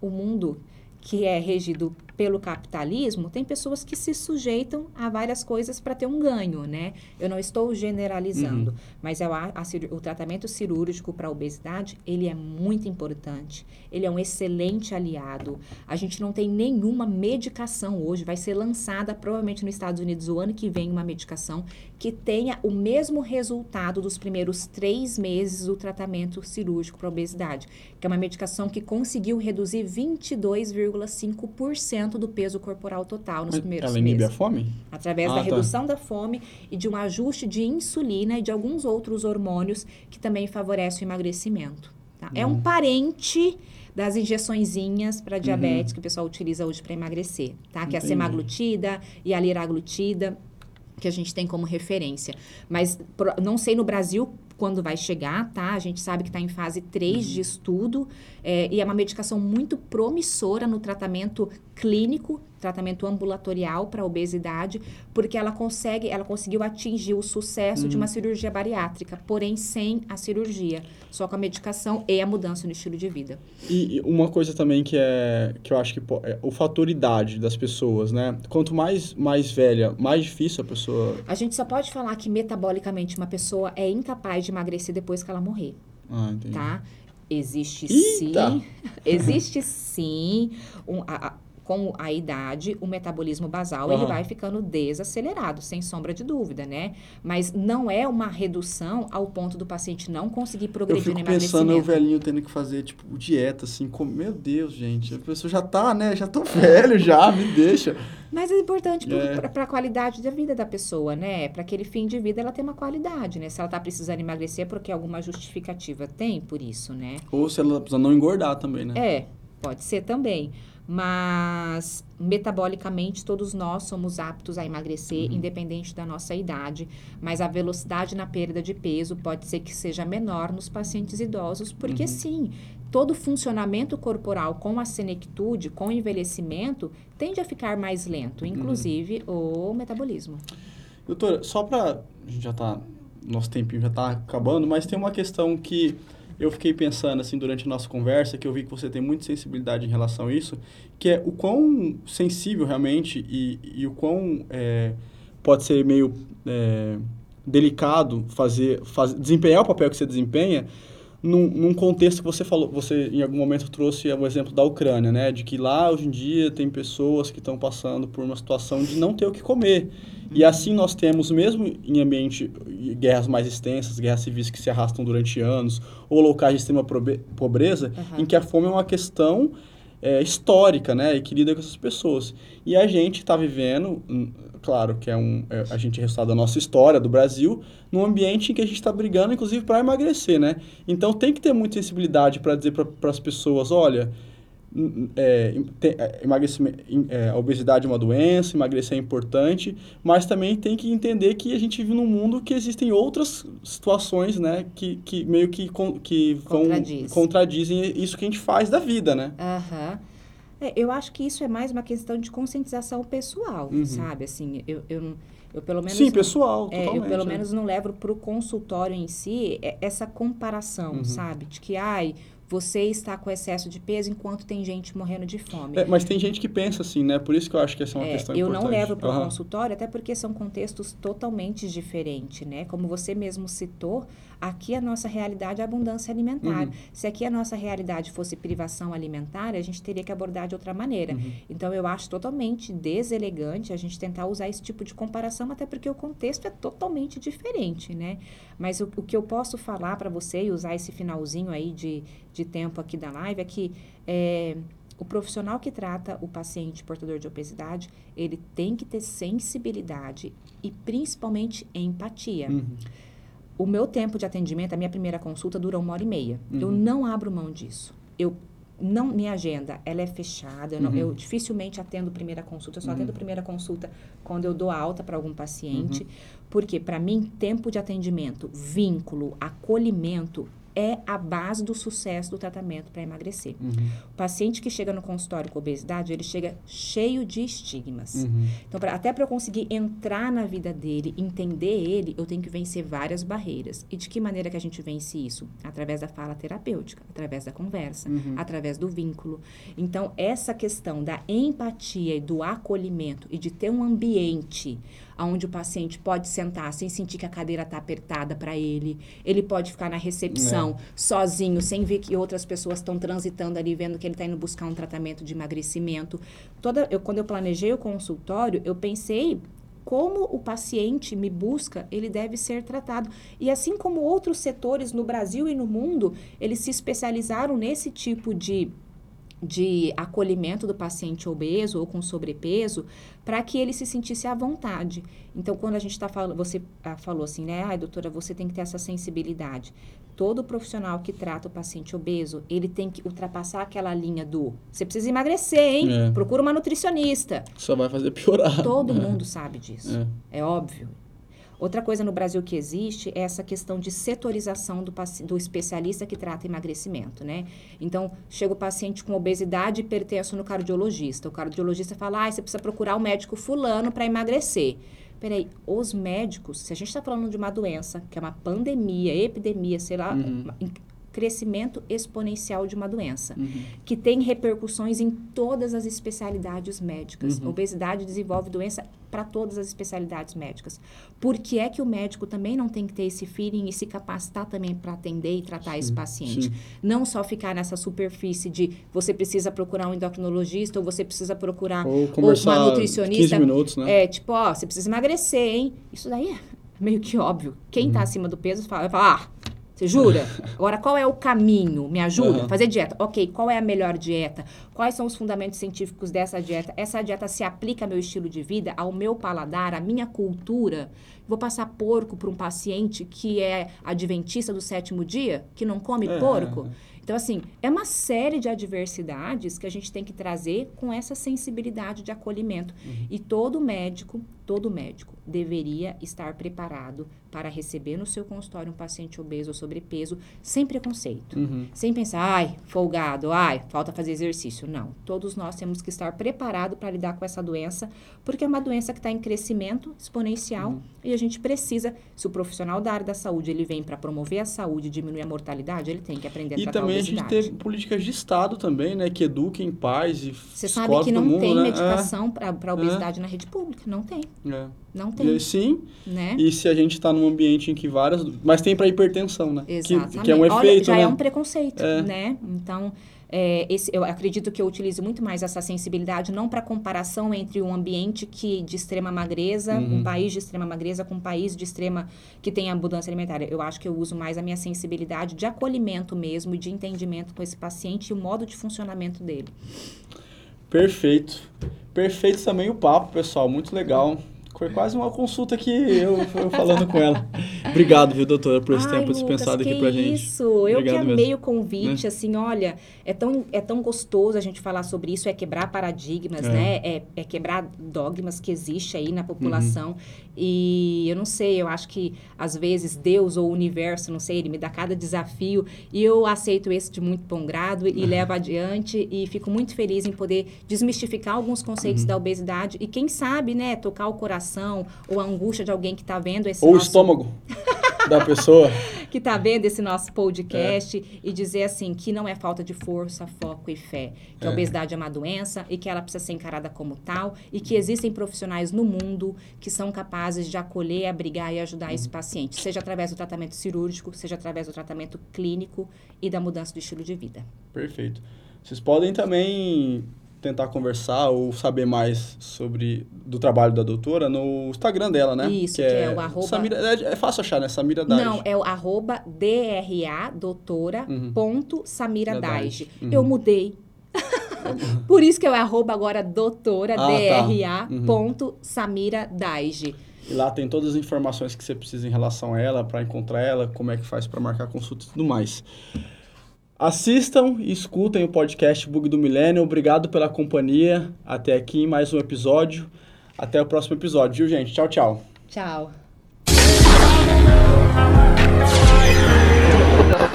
o mundo que é regido pelo capitalismo, tem pessoas que se sujeitam a várias coisas para ter um ganho, né? Eu não estou generalizando, Uhum. mas eu, a, a o tratamento cirúrgico para obesidade, ele é muito importante. Ele é um excelente aliado. A gente não tem nenhuma medicação hoje, vai ser lançada provavelmente nos Estados Unidos o ano que vem uma medicação que tenha o mesmo resultado dos primeiros três meses do tratamento cirúrgico para obesidade, que é uma medicação que conseguiu reduzir 22,5% do peso corporal total nos Mas primeiros Ela inibe a meses. fome? Através Ah, da tá. redução da fome e de um ajuste de insulina e de alguns outros hormônios que também favorecem o emagrecimento. tá? É Uhum. um parente das injeçõezinhas para diabetes que o pessoal utiliza hoje para emagrecer, tá? Que é a Entendi. semaglutida e a liraglutida, que a gente tem como referência. Mas pro- não sei no Brasil quando vai chegar, tá? A gente sabe que está em fase 3 Uhum. de estudo é, e é uma medicação muito promissora no tratamento clínico tratamento ambulatorial para obesidade, porque ela consegue, ela conseguiu atingir o sucesso Uhum. de uma cirurgia bariátrica, porém sem a cirurgia, só com a medicação e a mudança no estilo de vida. E e uma coisa também que é que eu acho que é o fator idade das pessoas, né? Quanto mais mais velha, mais difícil a pessoa. A gente só pode falar que metabolicamente uma pessoa é incapaz de emagrecer depois que ela morrer. Ah, entendi. tá? Existe Eita! sim, existe sim, um, a- com a idade, o metabolismo basal ele Aham. vai ficando desacelerado, sem sombra de dúvida, né? Mas não é uma redução ao ponto do paciente não conseguir Eu progredir no fico pensando emagrecimento. velhinho tendo que fazer, tipo, dieta, assim, como... Meu Deus, gente, a pessoa já tá, né? Já tô velho já, me deixa. Mas é importante É. para a qualidade da vida da pessoa, né? Para aquele fim de vida ela ter uma qualidade, né? Se ela tá precisando emagrecer porque alguma justificativa tem por isso, né? Ou se ela precisa não engordar também, né? É, pode ser também. Mas metabolicamente todos nós somos aptos a emagrecer, independente da nossa idade. Mas a velocidade na perda de peso pode ser que seja menor nos pacientes idosos, porque sim, todo funcionamento corporal com a senectude, com o envelhecimento, tende a ficar mais lento, inclusive o metabolismo. Doutora, só pra... A gente já tá... Nosso tempinho já tá acabando, mas tem uma questão que eu fiquei pensando, assim, durante a nossa conversa, que eu vi que você tem muita sensibilidade em relação a isso, que é o quão sensível realmente e, e o quão é, pode ser meio é, delicado fazer, faz, desempenhar o papel que você desempenha num, num contexto que você falou, você em algum momento trouxe o exemplo da Ucrânia, né? De que lá hoje em dia tem pessoas que estão passando por uma situação de não ter o que comer. E assim nós temos, mesmo em ambiente guerras mais extensas, guerras civis que se arrastam durante anos, ou locais de extrema pobreza, Aham. em que a fome é uma questão é, histórica, né? E que lida com essas pessoas. E a gente está vivendo, hum, claro que é um, é, a gente é resultado da nossa história, do Brasil, num ambiente em que a gente está brigando, inclusive, para emagrecer, né? Então tem que ter muita sensibilidade para dizer para as pessoas, olha, é, em- te- é, emagrecimento, em- é, a obesidade é uma doença, emagrecer é importante, mas também tem que entender que a gente vive num mundo que existem outras situações, né, que, que meio que, que vão Contradiz. contradizem isso que a gente faz da vida, né? Aham. É, eu acho que isso é mais uma questão de conscientização pessoal, Uhum. sabe? Assim, eu, eu, não- eu pelo menos... Sim, pessoal, É, eu pelo né? menos não levo para o consultório em si é- essa comparação, Uhum. sabe? De que, ai, você está com excesso de peso enquanto tem gente morrendo de fome. É, mas tem gente que pensa assim, né? Por isso que eu acho que essa é uma É, questão eu importante. não levo para o Aham. consultório, até porque são contextos totalmente diferentes, né? Como você mesmo citou, aqui a nossa realidade é abundância alimentar. Uhum. Se aqui a nossa realidade fosse privação alimentar, a gente teria que abordar de outra maneira. Uhum. Então, eu acho totalmente deselegante a gente tentar usar esse tipo de comparação, até porque o contexto é totalmente diferente, né? Mas o, o que eu posso falar para você e usar esse finalzinho aí de, de tempo aqui da live é que é, o profissional que trata o paciente portador de obesidade, ele tem que ter sensibilidade e principalmente empatia. Uhum. O meu tempo de atendimento, a minha primeira consulta dura uma hora e meia. Eu Uhum. não abro mão disso. Eu não, minha agenda, ela é fechada. Eu, não- Uhum. eu dificilmente atendo primeira consulta. Eu só atendo primeira consulta quando eu dou alta para algum paciente. Uhum. Porque, para mim, tempo de atendimento, vínculo, acolhimento é a base do sucesso do tratamento para emagrecer. Uhum. O paciente que chega no consultório com obesidade, ele chega cheio de estigmas. Uhum. Então, pra- até para eu conseguir entrar na vida dele, entender ele, eu tenho que vencer várias barreiras. E de que maneira que a gente vence isso? Através da fala terapêutica, através da conversa, Uhum. através do vínculo. Então, essa questão da empatia e do acolhimento e de ter um ambiente onde o paciente pode sentar sem sentir que a cadeira está apertada para ele, ele pode ficar na recepção sozinho, sem ver que outras pessoas estão transitando ali, vendo que ele está indo buscar um tratamento de emagrecimento. Toda, eu, quando eu planejei o consultório, eu pensei como o paciente me busca, ele deve ser tratado. E assim como outros setores no Brasil e no mundo, eles se especializaram nesse tipo de de acolhimento do paciente obeso ou com sobrepeso, para que ele se sentisse à vontade. Então, quando a gente está falando, você ah, falou assim, né? Ai, doutora, você tem que ter essa sensibilidade. Todo profissional que trata o paciente obeso, ele tem que ultrapassar aquela linha do você precisa emagrecer, hein? É. Procura uma nutricionista. Só vai fazer piorar. Todo É. mundo sabe disso. É. É óbvio. Outra coisa no Brasil que existe é essa questão de setorização do, do especialista que trata emagrecimento, né? Então, chega o paciente com obesidade e hipertenso no cardiologista. O cardiologista fala, ah, você precisa procurar o médico fulano para emagrecer. Peraí, os médicos, se a gente está falando de uma doença, que é uma pandemia, epidemia, sei lá, uhum crescimento exponencial de uma doença, uhum. que tem repercussões em todas as especialidades médicas. Uhum. Obesidade desenvolve doença para todas as especialidades médicas. Por que é que o médico também não tem que ter esse feeling e se capacitar também para atender e tratar sim, esse paciente? Sim. Não só ficar nessa superfície de você precisa procurar um endocrinologista ou você precisa procurar ou uma nutricionista. 15 minutos, né? É, tipo, ó, você precisa emagrecer, hein? Isso daí é meio que óbvio. Quem está uhum. acima do peso fala, fala ah, você jura? Agora, qual é o caminho? Me ajuda? Uhum. Fazer dieta. Ok, qual é a melhor dieta? Quais são os fundamentos científicos dessa dieta? Essa dieta se aplica ao meu estilo de vida, ao meu paladar, à minha cultura? Vou passar porco para um paciente que é adventista do sétimo dia, que não come é. porco? Então, assim, é uma série de adversidades que a gente tem que trazer com essa sensibilidade de acolhimento. Uhum. E todo médico, todo médico deveria estar preparado para receber no seu consultório um paciente obeso ou sobrepeso sem preconceito. Uhum. Sem pensar, ai, folgado, ai, falta fazer exercício. Não. Todos nós temos que estar preparados para lidar com essa doença, porque é uma doença que está em crescimento exponencial uhum. e a gente precisa, se o profissional da área da saúde ele vem para promover a saúde e diminuir a mortalidade, ele tem que aprender a e tratar também a a gente tem políticas de Estado também, né, que eduquem pais e Você sabe que não mundo, tem né? medicação é. para obesidade é. na rede pública, não tem. É. Não tem. E, sim. Né? E se a gente está num ambiente em que várias. Mas tem para hipertensão, né? Exatamente. Que, que é um efeito. Olha, já né? é um preconceito, é. né? Então. É, esse, eu acredito que eu utilizo muito mais essa sensibilidade, não para comparação entre um ambiente que de extrema magreza, uhum. um país de extrema magreza com um país de extrema que tem abundância alimentar. Eu acho que eu uso mais a minha sensibilidade de acolhimento mesmo e de entendimento com esse paciente e o modo de funcionamento dele. Perfeito. Perfeito também o papo, pessoal. Muito legal. Foi quase uma consulta que eu, eu falando com ela. Obrigado, viu, doutora, por esse Ai, tempo dispensado aqui pra gente. Isso, eu Obrigado que amei mesmo. o convite, né? assim, olha, é tão, é tão gostoso a gente falar sobre isso, é quebrar paradigmas, é. né? É, é quebrar dogmas que existe aí na população. Uhum. E eu não sei, eu acho que às vezes Deus ou o universo, não sei, ele me dá cada desafio e eu aceito esse de muito bom grado e uhum. levo adiante e fico muito feliz em poder desmistificar alguns conceitos uhum. da obesidade e quem sabe, né, tocar o coração ou a angústia de alguém que está vendo esse Ou nosso... o estômago. da pessoa. que está vendo esse nosso podcast é. e dizer assim que não é falta de força, foco e fé. Que é. a obesidade é uma doença e que ela precisa ser encarada como tal e que existem profissionais no mundo que são capazes de acolher, abrigar e ajudar uhum. esse paciente, seja através do tratamento cirúrgico, seja através do tratamento clínico e da mudança do estilo de vida. Perfeito. Vocês podem também tentar conversar ou saber mais sobre do trabalho da doutora no Instagram dela, né? Isso, que, que é, é, o arroba... Samira, é, é, fácil achar, né? Samira Daige. Não, é o arroba DRA doutora uhum. ponto Samira Daige. Uhum. Eu mudei. Por isso que é o arroba agora doutora ah, DRA tá. uhum. ponto Samira Daige. E lá tem todas as informações que você precisa em relação a ela, para encontrar ela, como é que faz para marcar consulta e tudo mais. Assistam e escutem o podcast Bug do Milênio. Obrigado pela companhia. Até aqui em mais um episódio. Até o próximo episódio, viu, gente? Tchau, tchau. Tchau.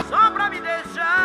Só pra me deixar.